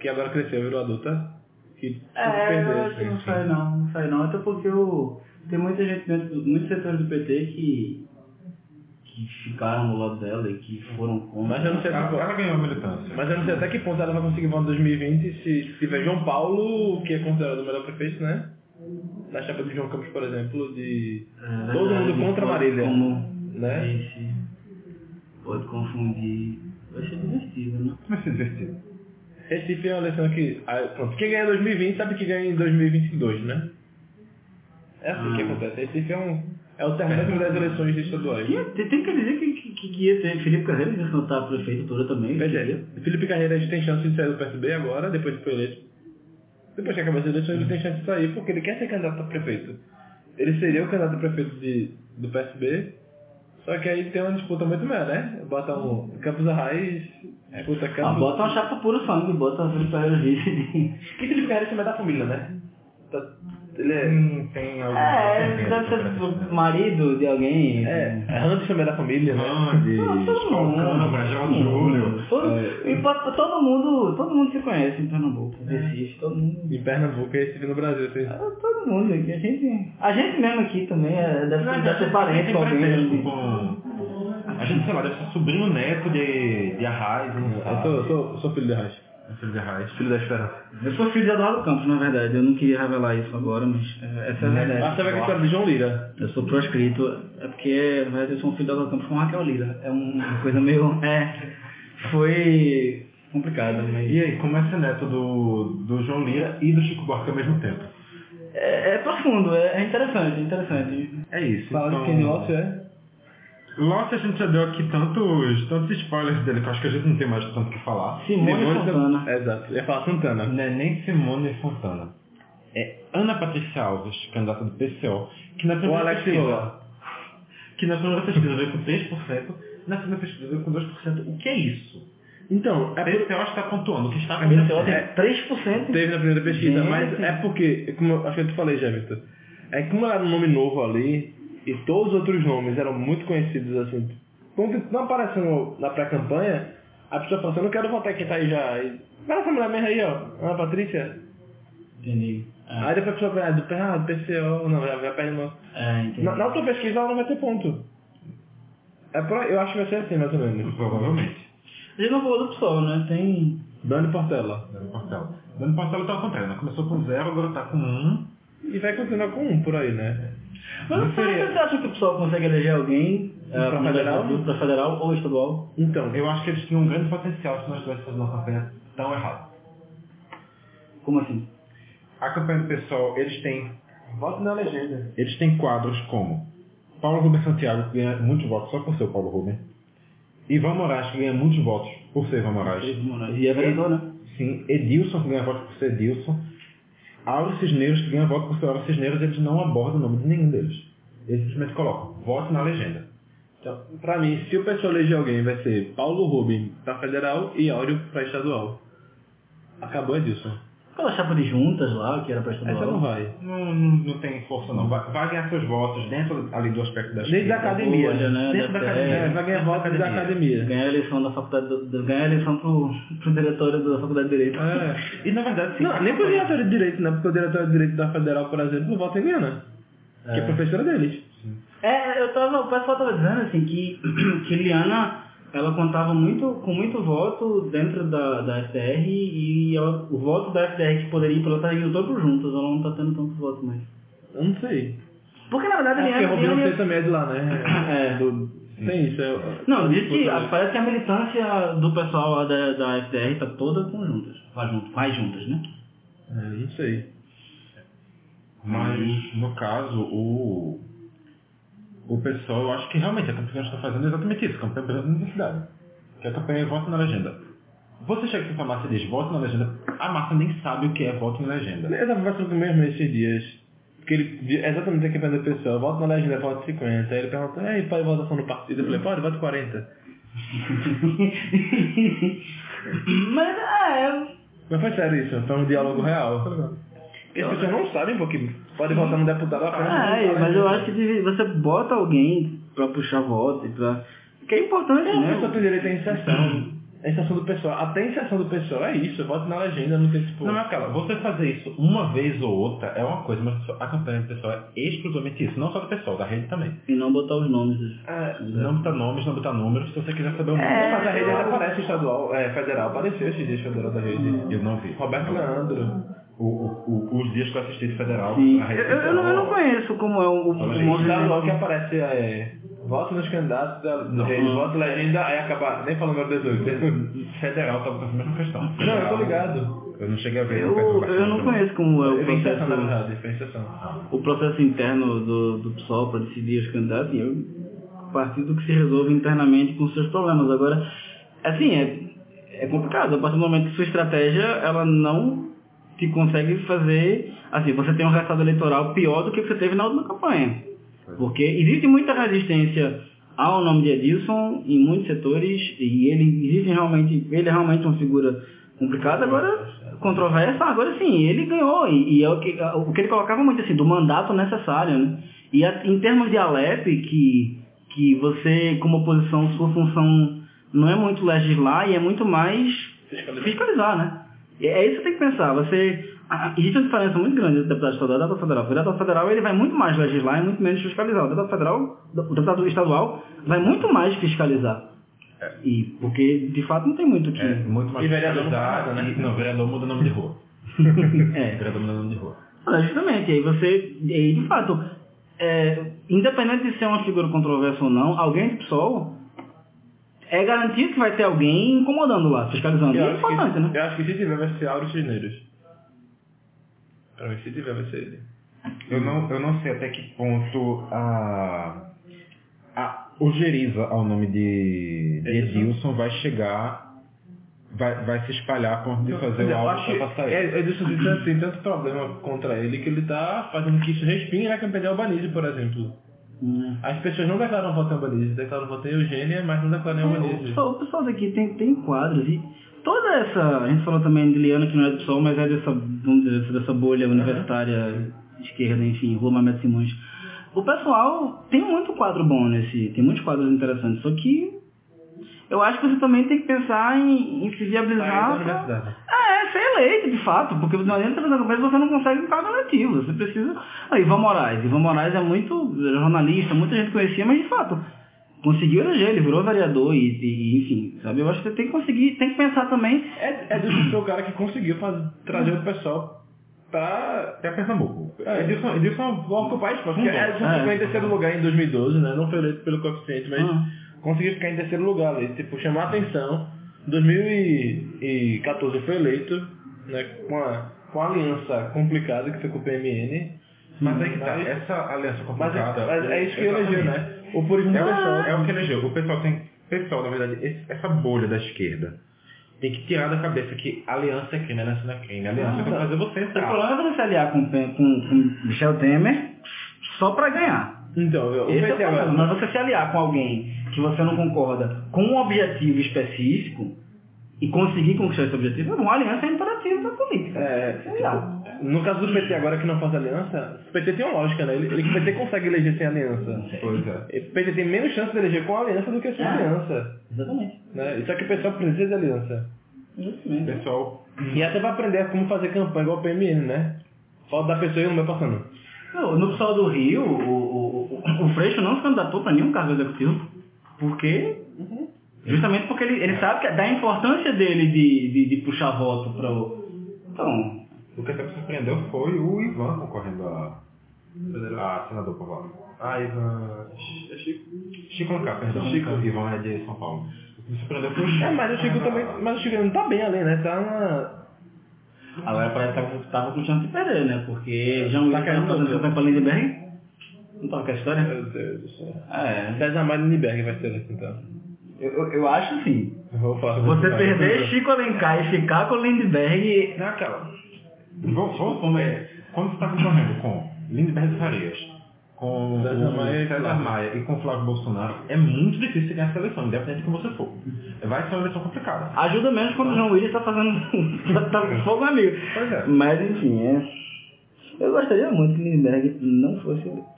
que agora cresceu, virou adulta. Que É, eu perdeu, acho que não assim. sai não, não sai não, até porque o, tem muita gente dentro, do- muitos setores do PT que, que ficaram do lado dela e que foram contra. Mas eu não sei até Ela, ela ganhou a militância. Mas eu não sei até que ponto ela vai conseguir votar em 2020 se tiver João Paulo, que é considerado o melhor prefeito, né? Na chapa de João Campos, por exemplo, de É todo mundo contra a Marília. Como, Né? Esse, pode confundir. Vai ser divertido, né? Vai ser divertido. Recife é uma eleição que. ah, pronto, quem ganha em 2020 sabe que ganha em 2022, né? É assim que Ah. acontece. Recife é um. É o termômetro das eleições estaduais. Tem, tem que dizer que, que, que ia ter Felipe Carreira ia cantar a prefeitura também. Pois é. Felipe Carreira tem chance de sair do PSB agora, depois de foi eleito. Depois que acabar as eleições, ele tem chance de sair porque ele quer ser candidato a prefeito. Ele seria o candidato a prefeito de, do PSB, só que aí tem uma disputa muito maior, né? Bota um Campos Arraes, disputa Ah, Campos... bota uma chapa puro sangue, bota Felipe Carreira vice. Que Felipe Carreira também é da família, né? Tá- Ele é... Hum, tem algum É, deve ser marido de alguém. É, é Randy também é da família, né? Randy, mundo. Brajal Todo mundo. Todo, É, e mundo, todo mundo se conhece em Pernambuco, Recife, todo mundo. Em Pernambuco e Recife no Brasil, assim. Ah, Todo mundo aqui, a gente. A gente mesmo aqui também é, deve, Não, deve ser parente com alguém. parentesco assim. com... A gente, sei lá, deve ser sobrinho neto de, de Arraiz, eu sou, sou, sou filho de Arraes. Filho de Arraiz. Filho da Esperança. Eu sou filho de Eduardo Campos, na verdade. Eu não queria revelar isso agora, mas é, essa é a verdade. Ah, sabe a história de João Lira? Eu sou proscrito, é porque na verdade eu sou um filho de Eduardo Campos com Raquel Lira. É um- uma coisa meio. <laughs> É. Foi complicado, mas. E aí, como é ser neto do, do João Lira e do Chico Buarque ao mesmo tempo? É, é profundo, é, é interessante, é interessante. É isso. Fala então... de quem Lócio é? Lost a gente já deu aqui tantos, tantos spoilers dele que eu acho que a gente não tem mais tanto o que falar. Simone Simone Fontana. Exato. Eu ia falar Santana. Não é nem Simone Fontana. É Ana Patrícia Alves, candidata do PCO, que na primeira Alex pesquisa, Silva. que na primeira pesquisa veio com 3%, na segunda pesquisa veio com 2%. O que é isso? Então, A é por... PCO está pontuando o que está A BCO acontecendo. tem 3%. teve na primeira pesquisa, Gente. mas é porque, como eu acho que eu te falei já, Vitor, é que como era um nome novo ali, e todos os outros nomes eram muito conhecidos assim, quando não aparecendo na pré-campanha, a pessoa fala assim, eu não quero votar quem tá aí já. E, Mas essa mulher mesmo aí, ó, Ana Patrícia. Entendi. É, Aí depois a pessoa fala, ah, do, ah, do PCO, não, já, já perde é, entendi. Na, na outra pesquisa ela não vai ter ponto. É por, aí, eu acho que vai ser assim, mais ou menos. Provavelmente. A gente não falou do PSOL, né? Tem. Dani Portela. Dani Portela. Dani Portela está ao contrário, né? Começou com zero, agora está com um. E vai continuar com um por aí, né? Mas Não seria- você acha que o PSOL consegue eleger alguém Pra para federal? Para federal ou estadual? Então, Eu acho que eles tinham um grande potencial se nós estivéssemos fazendo uma campanha tão errada. Como assim? A campanha do pessoal, eles têm, voto na legenda. eles têm quadros como Paulo Rubens Santiago, que ganha muitos votos só por ser o Paulo Rubens. Ivan Moraes, que ganha muitos votos por ser Ivan Moraes. E é vereador, né? Sim, Edilson, que ganha votos por ser Edilson. Auro Cisneiros, que ganha voto por ser Auro Cisneiros, eles não abordam o nome de nenhum deles. Eles simplesmente colocam voto na legenda. Então, pra mim, se o pessoal eleger alguém, vai ser Paulo Rubem pra federal e Áureo pra estadual. Acabou é disso. Aquela chapa de juntas lá, que era para Essa não vai. Não, não, não tem força não. Vai, vai ganhar seus votos dentro ali do aspecto da Desde a esquerda. academia, Bolha, né? Dentro da Da academia. É, vai ganhar votos da academia. Ganhar a eleição da faculdade, do, ganhar a eleição pro, pro diretório da faculdade de Direito. É. E na verdade, sim. Não, nem pro diretor de direito, né? Porque o diretor de direito da federal, por exemplo, não vota em Liana. Que é professora deles. É, eu tava, o pessoal tava dizendo assim que, <clears throat> que Liana ela contava muito, com muito voto dentro da, da FDR e ela- o voto da FDR que poderia ir pra ela tá indo todo juntos, ela não tá tendo tantos votos mais. Eu não sei. Porque na verdade É porque Liana. Rubinho Liana- C também é de lá, né? <laughs> É. Do- Tem isso. É, Não, diz que parece que a militância do pessoal lá da, da FDR tá toda com juntas. Faz junto, faz juntas, né? é, não sei. Mas, no caso, o, o pessoal, eu acho que realmente a campanha que a gente está fazendo exatamente isso, campanha pela universidade. Que a campanha é voto na legenda. Você chega aqui pra massa e diz voto na legenda, a massa nem sabe o que é voto na legenda. Eu tava conversando com o mesmo esses dias. Porque ele exatamente aqui da pessoa, volta na legenda, voto 50. Aí ele perguntou, e aí, pai, votação no partido? Eu falei, pode, voto 40. <laughs> Mas é. Mas foi sério isso, foi um diálogo real. E as pessoas não sabem, porque pode votar no deputado apenas. É, mas eu acho que você bota alguém pra puxar voto e pra. Que é importante, A né? pessoa tem direito à inserção. A <clears throat> inserção do pessoal. Até a inserção do pessoal é isso. Voto na legenda, não tem tipo. Não, mas cara, você fazer isso uma vez ou outra é uma coisa, mas a campanha do pessoal é exclusivamente isso. Não só do pessoal, da rede também. E não botar os nomes. É, Não botar nomes, não botar números, se você quiser saber o nome. É. mas a rede ainda aparece estadual, é, federal. Apareceu esses dias federal da rede. Eu não vi. Roberto Leandro. O, o- o- os dias que eu assisti de federal, Sim. a Eu, eu, não, eu não federal- conheço como é o, o, o aí, Estadual que movimento. aparece é. Voto nos candidatos da, rede, voto legenda, aí acaba. Nem falando meu 18. Federal com essa mesma questão. Não, eu tô Federal, ligado. Eu não cheguei a ver. Eu, eu não conheço como é o processo, o processo interno do, do PSOL para decidir os candidatos. E eu, a partir do que se resolve internamente com seus problemas. Agora, assim, é, é complicado. A partir do momento que sua estratégia, ela não te consegue fazer... Assim, você tem um resultado eleitoral pior do que você teve na última campanha. Porque existe muita resistência ao nome de Edilson em muitos setores e ele existe realmente, ele é realmente uma figura complicada, agora controversa, agora sim, ele ganhou e, e é o que, o que ele colocava muito assim, do mandato necessário, né? E a- em termos de Alep, que, que você como oposição, sua função não é muito legislar e é muito mais Fiscalizar. fiscalizar, né? E é isso que você tem que pensar. Você, existe uma diferença muito grande entre deputado estadual e deputado federal. O deputado federal ele vai muito mais legislar e muito menos fiscalizar. O deputado federal, o deputado estadual vai muito mais fiscalizar. E porque de fato não tem muito o que. É, muito mais E vereador nada, né? Não, vereador muda nome de rua. <laughs> É. Vereador muda nome de rua. Olha, justamente, aí você, e aí, de fato, é, independente de ser uma figura controversa ou não, alguém do PSOL é garantido que vai ter alguém incomodando lá, fiscalizando. E é importante, que, né? eu acho que se tiver vai ser Auro Cisneiros. Pra mim, se tiver vai ser ele. Eu não, eu não sei até que ponto a, a ojeriza ao nome de, de Edilson. Vai chegar, vai, vai se espalhar a ponto de fazer o eu alvo acho que pra passar é, ele. Edilson tem tanto, tem tanto problema contra ele que ele tá fazendo que isso respingue na campanha de Albanese, por exemplo. Hum. As pessoas não declaram voto em Albanese, declaram voto em Eugênia, mas não declaram em O Albanese. pessoal, o pessoal daqui tem, tem quadros e toda essa. A gente falou também de Liana, que não é do PSOL, mas é dessa, dessa bolha universitária esquerda, enfim, Rua Mamed Simões. O pessoal tem muito quadro bom nesse. Tem muitos quadros interessantes, só que eu acho que você também tem que pensar em, em se viabilizar. pra- universidade. É, ser eleito, de fato, porque não adianta fazer campanha você não consegue um cargo eletivo. Você precisa. Ah, Ivan Moraes. Ivan Moraes é muito jornalista, muita gente conhecia, mas de fato, conseguiu eleger, ele virou vereador e, e, enfim, sabe? Eu acho que você tem que conseguir, tem que pensar também. É, é do foi o cara que conseguiu fazer, trazer o pessoal pra... Até Pernambuco. É. Edilson, Edilson ocupar espaço. Porque Não, Edson é. ficou em terceiro lugar em 2012, né? Não foi eleito pelo coeficiente, mas Ah. Conseguiu ficar em terceiro lugar ali. Tipo, chamar a atenção. Em 2014 foi eleito, né? Com a, com a aliança complicada que foi com o PMN. Mas aí que tá, Mas- essa aliança Mas é, complicada... mas é isso que elegeu, né? O purismo É, pessoal. o- é o que elegeu. O pessoal tem. Pessoal, na verdade, esse- essa bolha da esquerda tem que tirar da cabeça que aliança é crime, aliança não é crime. Aliança Não, vai tá. fazer você O entrar. problema é você aliar com, com, com Michel Temer só pra ganhar. Então, o Esse é o problema. Mas você se aliar com alguém que você não concorda com um objetivo específico e conseguir conquistar esse objetivo, uma aliança é imperativo da política. É, lá. no caso do PT agora que não faz aliança, o PT tem uma lógica, né? Ele, ele, o PT consegue eleger sem aliança. Pois é. O PT tem menos chance de eleger com aliança do que sem Ah. aliança. Exatamente. Né? Só que o pessoal precisa de aliança. Exatamente. Pessoal, E até vai aprender como fazer campanha igual o PMN, né? Falta da pessoa e não vai passando. No, no pessoal do Rio, o, o, Freixo não se candidatou para nenhum cargo executivo, porque justamente porque ele, ele sabe que da importância dele de, de, de puxar voto para o... Então, o que até me surpreendeu foi o Ivan concorrendo a, a senador por voto. Ah, Ivan... É Chico. Chico Alencar, perdão. Chico. Ivan é de São Paulo. O que me surpreendeu foi o É, mas o Chico também... Mas o Chico não tá bem ali, né? Tá na... agora parece que tava, tava com chance de perder, né? Porque João Tá Luiz caindo estava fazendo campanha Lindenberg. Não com a história? Meu Deus do céu. É, César Mário Lindbergh vai ser eleito, então. eu, eu- eu acho assim. Eu Vou falar. vou Você perder Chico Alencar e ficar com o Lindenberg... Não, aquela. Vamos, vamos, vamos, é, quando você está concorrendo com Lindbergh Farias, com César o Maia e César Flávio. Maia e com o Flávio Bolsonaro, é muito difícil ganhar essa eleição, independente de como você for. Vai ser uma eleição complicada. Ajuda menos quando o João Willis tá fazendo. <laughs> tá, tá com fogo amigo. Pois é. Mas enfim, é. Eu gostaria muito que Lindbergh não fosse eleito.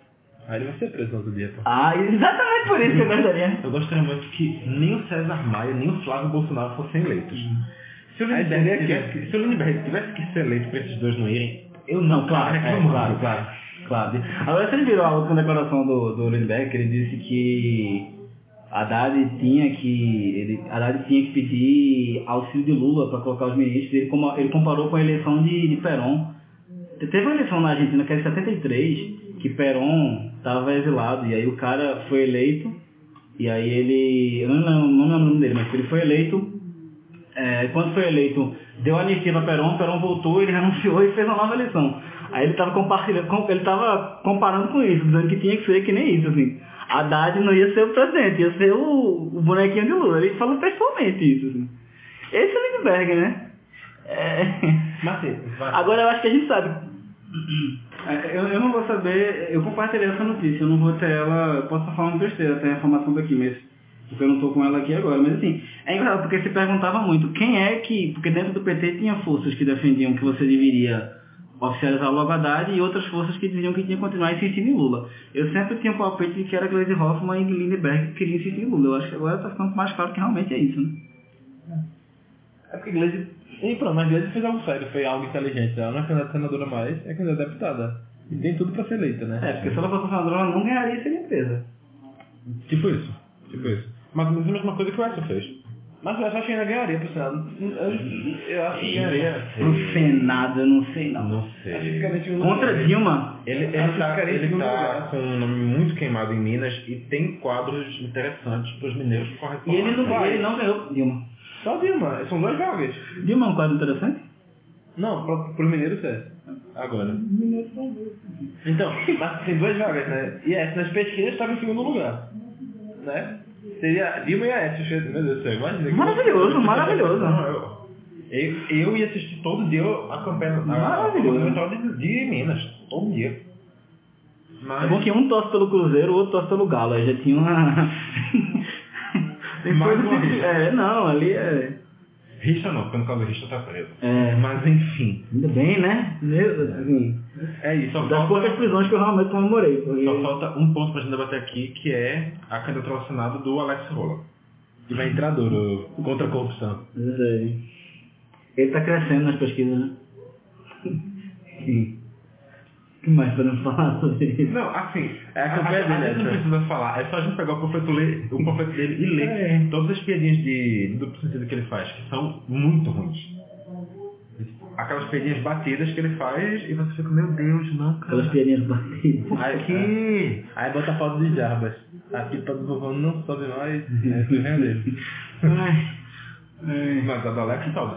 Aí ele vai ser preso no outro dia, pô. Ah, exatamente por isso que eu gostaria. <laughs> Eu gostaria muito que nem o César Maia, nem o Flávio Bolsonaro fossem eleitos. Se o Lindbergh seria tivesse, que- se o tivesse que ser eleito para esses dois não irem, eu Não, não claro, é, claro, claro, claro. Agora vocês viram a última declaração do, do Lindbergh, que ele disse que Haddad tinha que. Ele, Haddad tinha que pedir auxílio de Lula para colocar os ministros. Ele, como- ele comparou com a eleição de, de Perón. Te- Teve uma eleição na Argentina que era em 73, que Perón estava exilado, e aí o cara foi eleito, e aí ele. Eu não não lembro o nome dele, mas ele foi eleito é, quando foi eleito, deu anistia para Perón, Perón voltou, ele <laughs> renunciou e fez uma nova eleição. Aí ele estava compartilhando, com- ele estava comparando com isso, dizendo que tinha que ser que nem isso, assim. Haddad não ia ser o presidente, ia ser o, o bonequinho de Lula. Ele falou pessoalmente isso, assim. Esse é o Lindbergh, né? É... Mas vai. Agora eu acho que a gente sabe. <clears throat> É, Eu, eu não vou saber, eu compartilhei essa notícia, eu não vou ter ela, posso estar falando besteira, tem a informação daqui, mas porque eu não estou com ela aqui agora. Mas assim, é engraçado porque se perguntava muito quem é que. Porque dentro do PT tinha forças que defendiam que você deveria oficializar logo Haddad e outras forças que diziam que tinha que continuar insistindo em Lula. Eu sempre tinha o palpite de que era Gleisi Hoffmann e Lindbergh que queriam insistir em Lula. Eu acho que agora está ficando mais claro que realmente é isso, né? É porque Gleisi... E pronto, mas Gleisi fez algo sério, foi algo inteligente. Ela não é candidata a senadora mais, é candidata a deputada. E tem tudo pra ser eleita, né? É, porque se ela fosse senadora, ela não ganharia e seria presa. Tipo isso. Tipo isso. Menos a mesma coisa que o Edson fez. Mas eu acho que ainda ganharia pro Senado. Eu, eu acho que ganharia. Pro Senado, eu não sei não. Não Acho que sei. ficaria em segundo Contra lugar. Dilma, Ele, ele, tá, ficaria em ele tá lugar. com um nome muito queimado em Minas e tem quadros interessantes para os mineiros que correm por E ele não, vai. ele não ganhou. Dilma. Só Dilma, são duas vagas. Dilma é um quadro interessante? Não, pro, pro mineiros é. Agora. Então, mas tem duas vagas, né? E essa nas pesquisas estava em segundo lugar. Né? Seria Dilma e a S. Meu Deus do céu, imagina. Maravilhoso, maravilhoso. Não, eu, eu, eu ia assistir todo dia a campanha a- Maravilhoso. a eleitoral de, de Minas. Todo dia. Mas, É bom que um torce pelo Cruzeiro, o outro torce pelo Galo. Aí já tinha uma. <laughs> Coisa uma que-. É, não, ali é. Richa não, porque no caso do Richa tá preso. É. Mas enfim. Ainda bem, né? Meu, assim, É isso. Só das falta, poucas prisões que eu realmente comemorei. Porque... só falta um ponto pra gente debater aqui, que é a candidatura ao Senado do Alex Rola. E vai entrar duro contra a corrupção. Não sei. Ele tá crescendo nas pesquisas, né? <laughs> Sim. O que mais podemos falar sobre isso? Não, assim, É a campanha dele, a gente não essa. precisa falar, é só a gente pegar o panfleto, ler, o panfleto dele e ler É. todas as piadinhas de, duplo sentido que ele faz, que são muito ruins. Aquelas piadinhas batidas que ele faz e você fica, meu Deus, não, Aquelas cara. piadinhas batidas. Quê? Aí bota a foto de Jarbas. A pipa do vovô não sobe mais. É. Ai. Mas a do Alex sobe.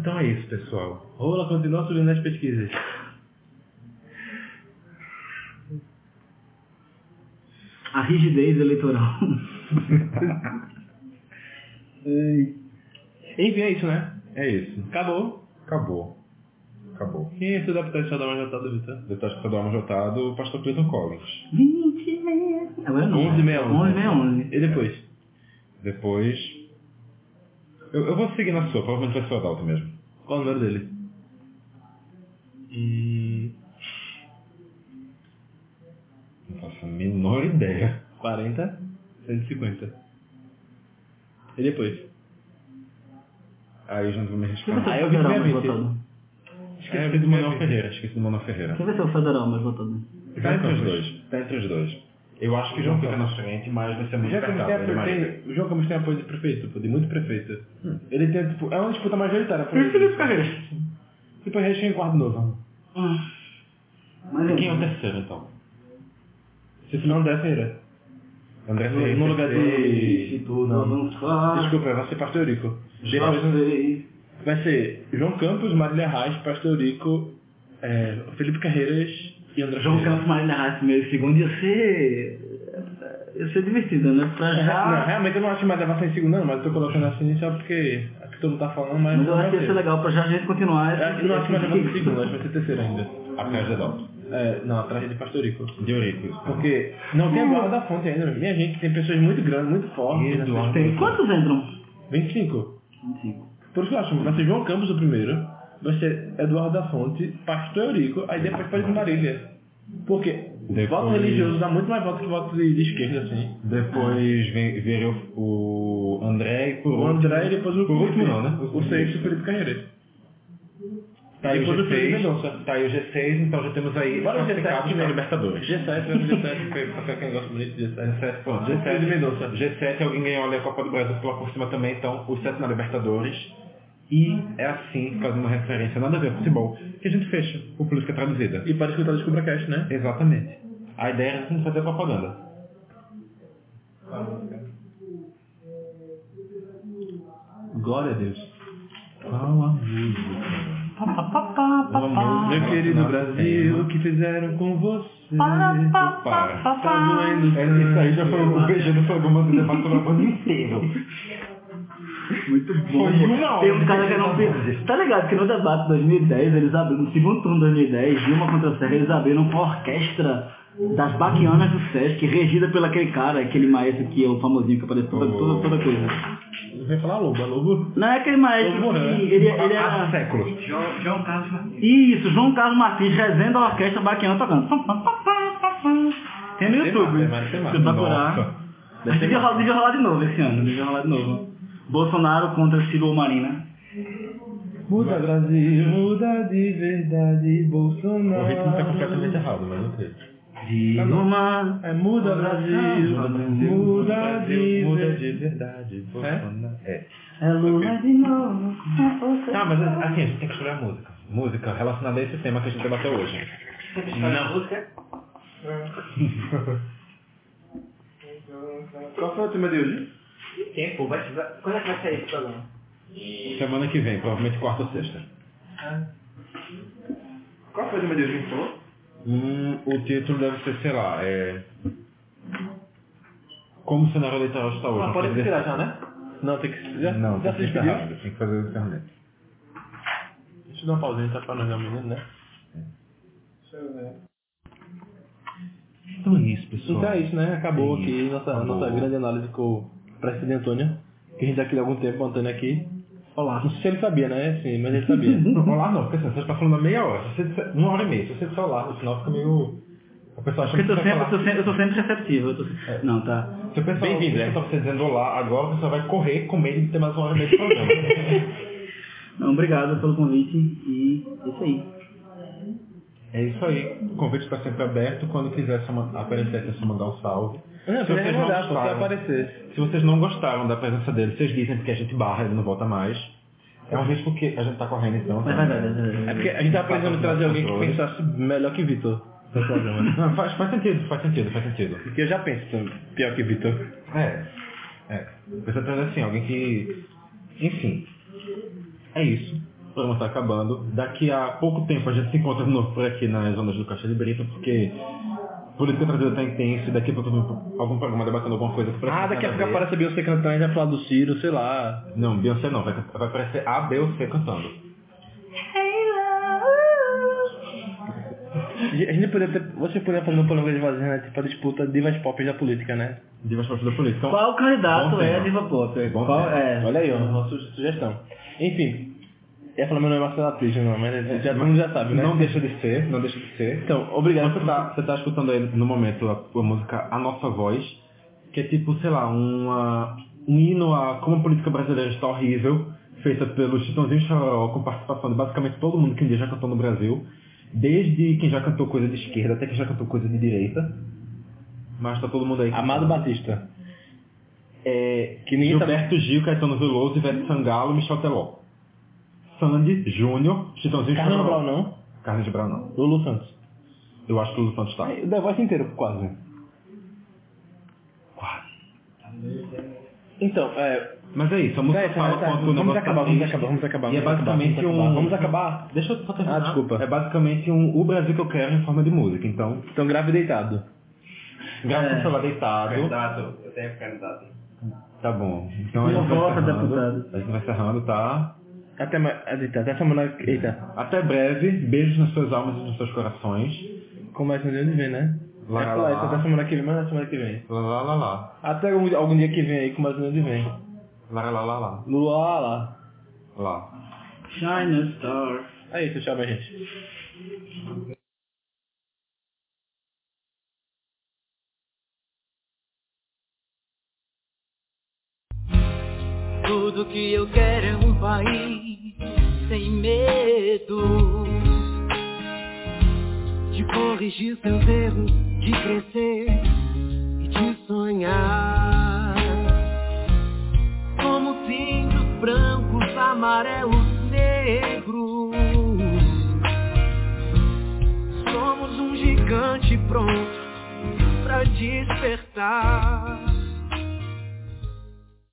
Então é isso, pessoal. Rola continua subindo nas pesquisas. A rigidez eleitoral. <laughs> Enfim, é isso, né? É isso. Acabou. Acabou. Acabou. Quem é esse deputado estadual mais votado, Vitor? Deputado estadual mais votado, o pastor Cleiton Collins. 20 e meia. Agora não. 11 meia 11 meia 11. E depois? Depois... Eu, eu vou seguir na sua, provavelmente vai ser o Adalto mesmo. Qual o número dele? Hum... Não faço a menor ideia. 40, 150. E depois? Aí eu já não vou me Quem vai arriscar. ser o eu vi federal mais votado? Esqueci do Manuel Ferreira, esqueci do Manuel Ferreira. Quem vai ser o federal mais votado? Tá entre os dois. Tá entre os dois. Eu acho que o João fica na frente, mas vai ser O muito João tem, apertado. ele tem, o João Campos tem apoio de prefeito, pô, de muito prefeito. Ele tem, tipo, é uma disputa majoritária por E o Felipe ele. Carreira? Depois Reis em quarto novo. Ah. Mas Quem é o terceiro, então? Se não der, Ferreira. André No, Ferreira. no lugar de... Se Não. avançar. Desculpa, vai ser Pastor Depois sei. vai ser João Campos, Marília Reis, Pastor Eurico, é, Felipe Carreiras e André João Ferreira. Campos Marília Reis primeiro e segundo ia ser. ia ser divertido, né? Pra Não, já. realmente eu não acho que mais levar em segundo não, mas eu tô colocando assim só porque é que todo mundo tá falando, mas, Mas eu não acho que vai ia ser legal pra já a gente continuar. Eu acho que não acho que mais levar em segundo, acho que vai ser terceiro ainda. Atrás de Adalto. É, não, atrás de Pastor Eurico. De Eurico. Porque não tem a Eduardo da Fonte ainda, minha gente, tem pessoas muito grandes, muito fortes. Eduardo. Tem quantos entram? 25. 25. Por isso que eu acho, vai ser João Campos o primeiro, vai ser Eduardo da Fonte, Pastor Eurico, aí depois Padre de Marília. Porque Depois- voto religioso dá muito mais voto que voto de, de esquerda, assim. Depois vem, veio o André e por O último... André e depois o Por último não, né? O sexto, Felipe Carreira. Tá aí o depois o Felipe G6, Mendonça. tá aí o G6, então já temos aí Bora o G7 classificados que não. Libertadores. G7, vai pro G7, pra- pra quem gosta bonito de G7. G7, pronto. Felipe G7, Mendonça. G7, alguém ganhou ali a Copa do Brasil lá por cima também, então os sete na Libertadores. E é assim, fazendo uma referência nada a ver com futebol, que a gente fecha o Política Traduzida. E para escutar o DescubraCast, né? Exatamente. A ideia era a gente fazer propaganda. Glória a Deus. Qual a música? Meu querido Brasil, o que fizeram com você? Tá doendo. É, Isso aí já foi o BG do programa do debate inteiro. Muito bom. Foi uma Tem hora um cara que não fez. Tá ligado que no debate de 2010, eles abriram, no segundo turno de 2010, Dilma contra o Sérgio, eles abriram com a orquestra das baquianas do Sesc, regida pelo aquele cara, aquele maestro que é o famosinho que aparece toda, toda, toda coisa. Não vem falar lobo, é lobo. Não é aquele maestro Lobo, né? que ele, ele Há era... séculos. João, João Carlos Martins. Isso, João Carlos Martins rezendo a orquestra baquiana tocando. Tem no YouTube. Tem mais, tem mais. Se procurar. Devia rolar, devia rolar de novo esse ano, devia rolar de novo. Bolsonaro contra Ciro Marina. Muda Brasil, muda de verdade, Bolsonaro. O ritmo tá completamente errado, mas não Dilma. É muda Brasil, muda de muda de verdade. Bolsonaro. É. É Lula de novo. Tá, mas assim, a gente tem que escolher a música. Música relacionada a esse tema que a gente debateu hoje. Não. música? Qual foi o tema de hoje? Tempo, vai, vai, quando é que vai sair esse programa? Semana que vem, provavelmente quarta ou sexta. Qual foi o tema de hoje que a gente falou? Hum, o título deve ser, sei lá, é... Como o cenário eleitoral está hoje. Ah, pode desse- já, né? Não, tem que... Já, Não, já tem que despediu? encerrar, tem que fazer o encerramento. Deixa eu dar uma pausinha, tá pra nós ver o menino, né? Então é isso, pessoal. Então é isso, né? Acabou É aqui isso, nossa, acabou. nossa grande análise com o presidente Antônio, que a gente tá aqui há algum tempo, o Antônio aqui. Olá. Não sei se ele sabia, né? Sim, mas ele <laughs> sabia. Não, olá não, porque assim, você está falando há meia hora. Se você disser, uma hora e meia. Se você disser olá, no final fica meio... O pessoal acha Porque eu que tô você sempre, vai eu tô falar... sempre, eu tô sempre receptivo. Eu tô... Não, tá. Se o pessoal Bem-vindo, escutar você dizendo olá, agora o pessoal vai correr com medo de ter mais uma hora e meia de programa. <laughs> Não, obrigado pelo convite e é isso aí. É isso aí. O convite está sempre aberto. Quando quiser aparecer aqui, é só mandar um salve. Não, Se vocês não gostaram- aparecer. Se vocês não gostaram da presença dele, vocês dizem porque a gente barra, ele não volta mais. É um risco que a gente tá correndo então. Tá? vai, vai, vai, vai. É porque a gente tava precisando trazer alguém que pensasse melhor que Vitor no programa. <laughs> Não, faz, faz sentido, faz sentido, faz sentido. Porque eu já penso pior que Vitor. É. É. Precisa trazer assim, alguém que. Enfim. É isso. O programa está acabando. Daqui a pouco tempo a gente se encontra de novo por aqui nas zonas do Caixa de Brito, porque política traduzida está intenso e daqui a pouco algum programa debatendo alguma coisa que Ah, daqui a pouco aparece a Beyoncé cantando, a gente vai falar do Ciro, sei lá. Não, Beyoncé não, vai, vai aparecer a B ou C cantando. A gente poderia ter, você poderia fazer um programa de vazia, né? Tipo a disputa divas pop da política, né? Divas Pop da Política. Então, Qual candidato é a. Diva Pop? Qual é? Olha aí, ó, su- sugestão. Enfim, ia falar meu nome é Marcelo Atriz, não, mas já, todo mundo já sabe, né? Não deixa de ser, não deixa de ser. Então, obrigado Você por tá, você tá escutando aí no momento a, a música A Nossa Voz, que é tipo, sei lá, uma, um hino a como a política brasileira está horrível, feita pelo Chitãozinho Chororó, com participação de basicamente todo mundo que um dia já cantou no Brasil, desde quem já cantou coisa de esquerda até quem já cantou coisa de direita. Mas tá todo mundo aí. Amado Batista. É, Que ninguém sabe. Gilberto Gil, Caetano Veloso, Ivete Sangalo Michel Teló. Sandy, Júnior, Chitãozinho Carlos Chororó. Brown não? Carlos Brown não. Lulu Santos. Eu acho que o Lulu Santos tá. O The Voice inteiro, quase. Quase. Então, é... Mas é isso, a música fala tá, quanto o vamos negócio acabar, tá vamos triste. acabar, vamos acabar, E é vamos acabar, basicamente vamos um... acabar. Vamos acabar? Deixa eu só terminar. Ah, desculpa. É basicamente um o Brasil que eu quero em forma de música. Então, Então grave deitado. grava É. celular deitado. Candidato, eu tenho candidato. Tá bom. Então a gente vai encerrando. deputado. A gente vai encerrando, tá? Até, eita, até semana... Eita. Até breve. Beijos nas suas almas e nos seus corações. Começa no dia de vem, né? Lá, é lá, lá. isso até semana que vem, mas na semana que vem. Lá, lá, lá, lá. Até algum, algum dia que vem aí, começa no dia de vem. Lá, lá, lá, lá. Lula lá. Lá. Shine a star. É isso, tchau, minha gente. Tudo que eu quero é um país sem medo de corrigir seus erros, de crescer e de sonhar. Somos índios brancos, amarelos, negros. Somos um gigante pronto pra dizer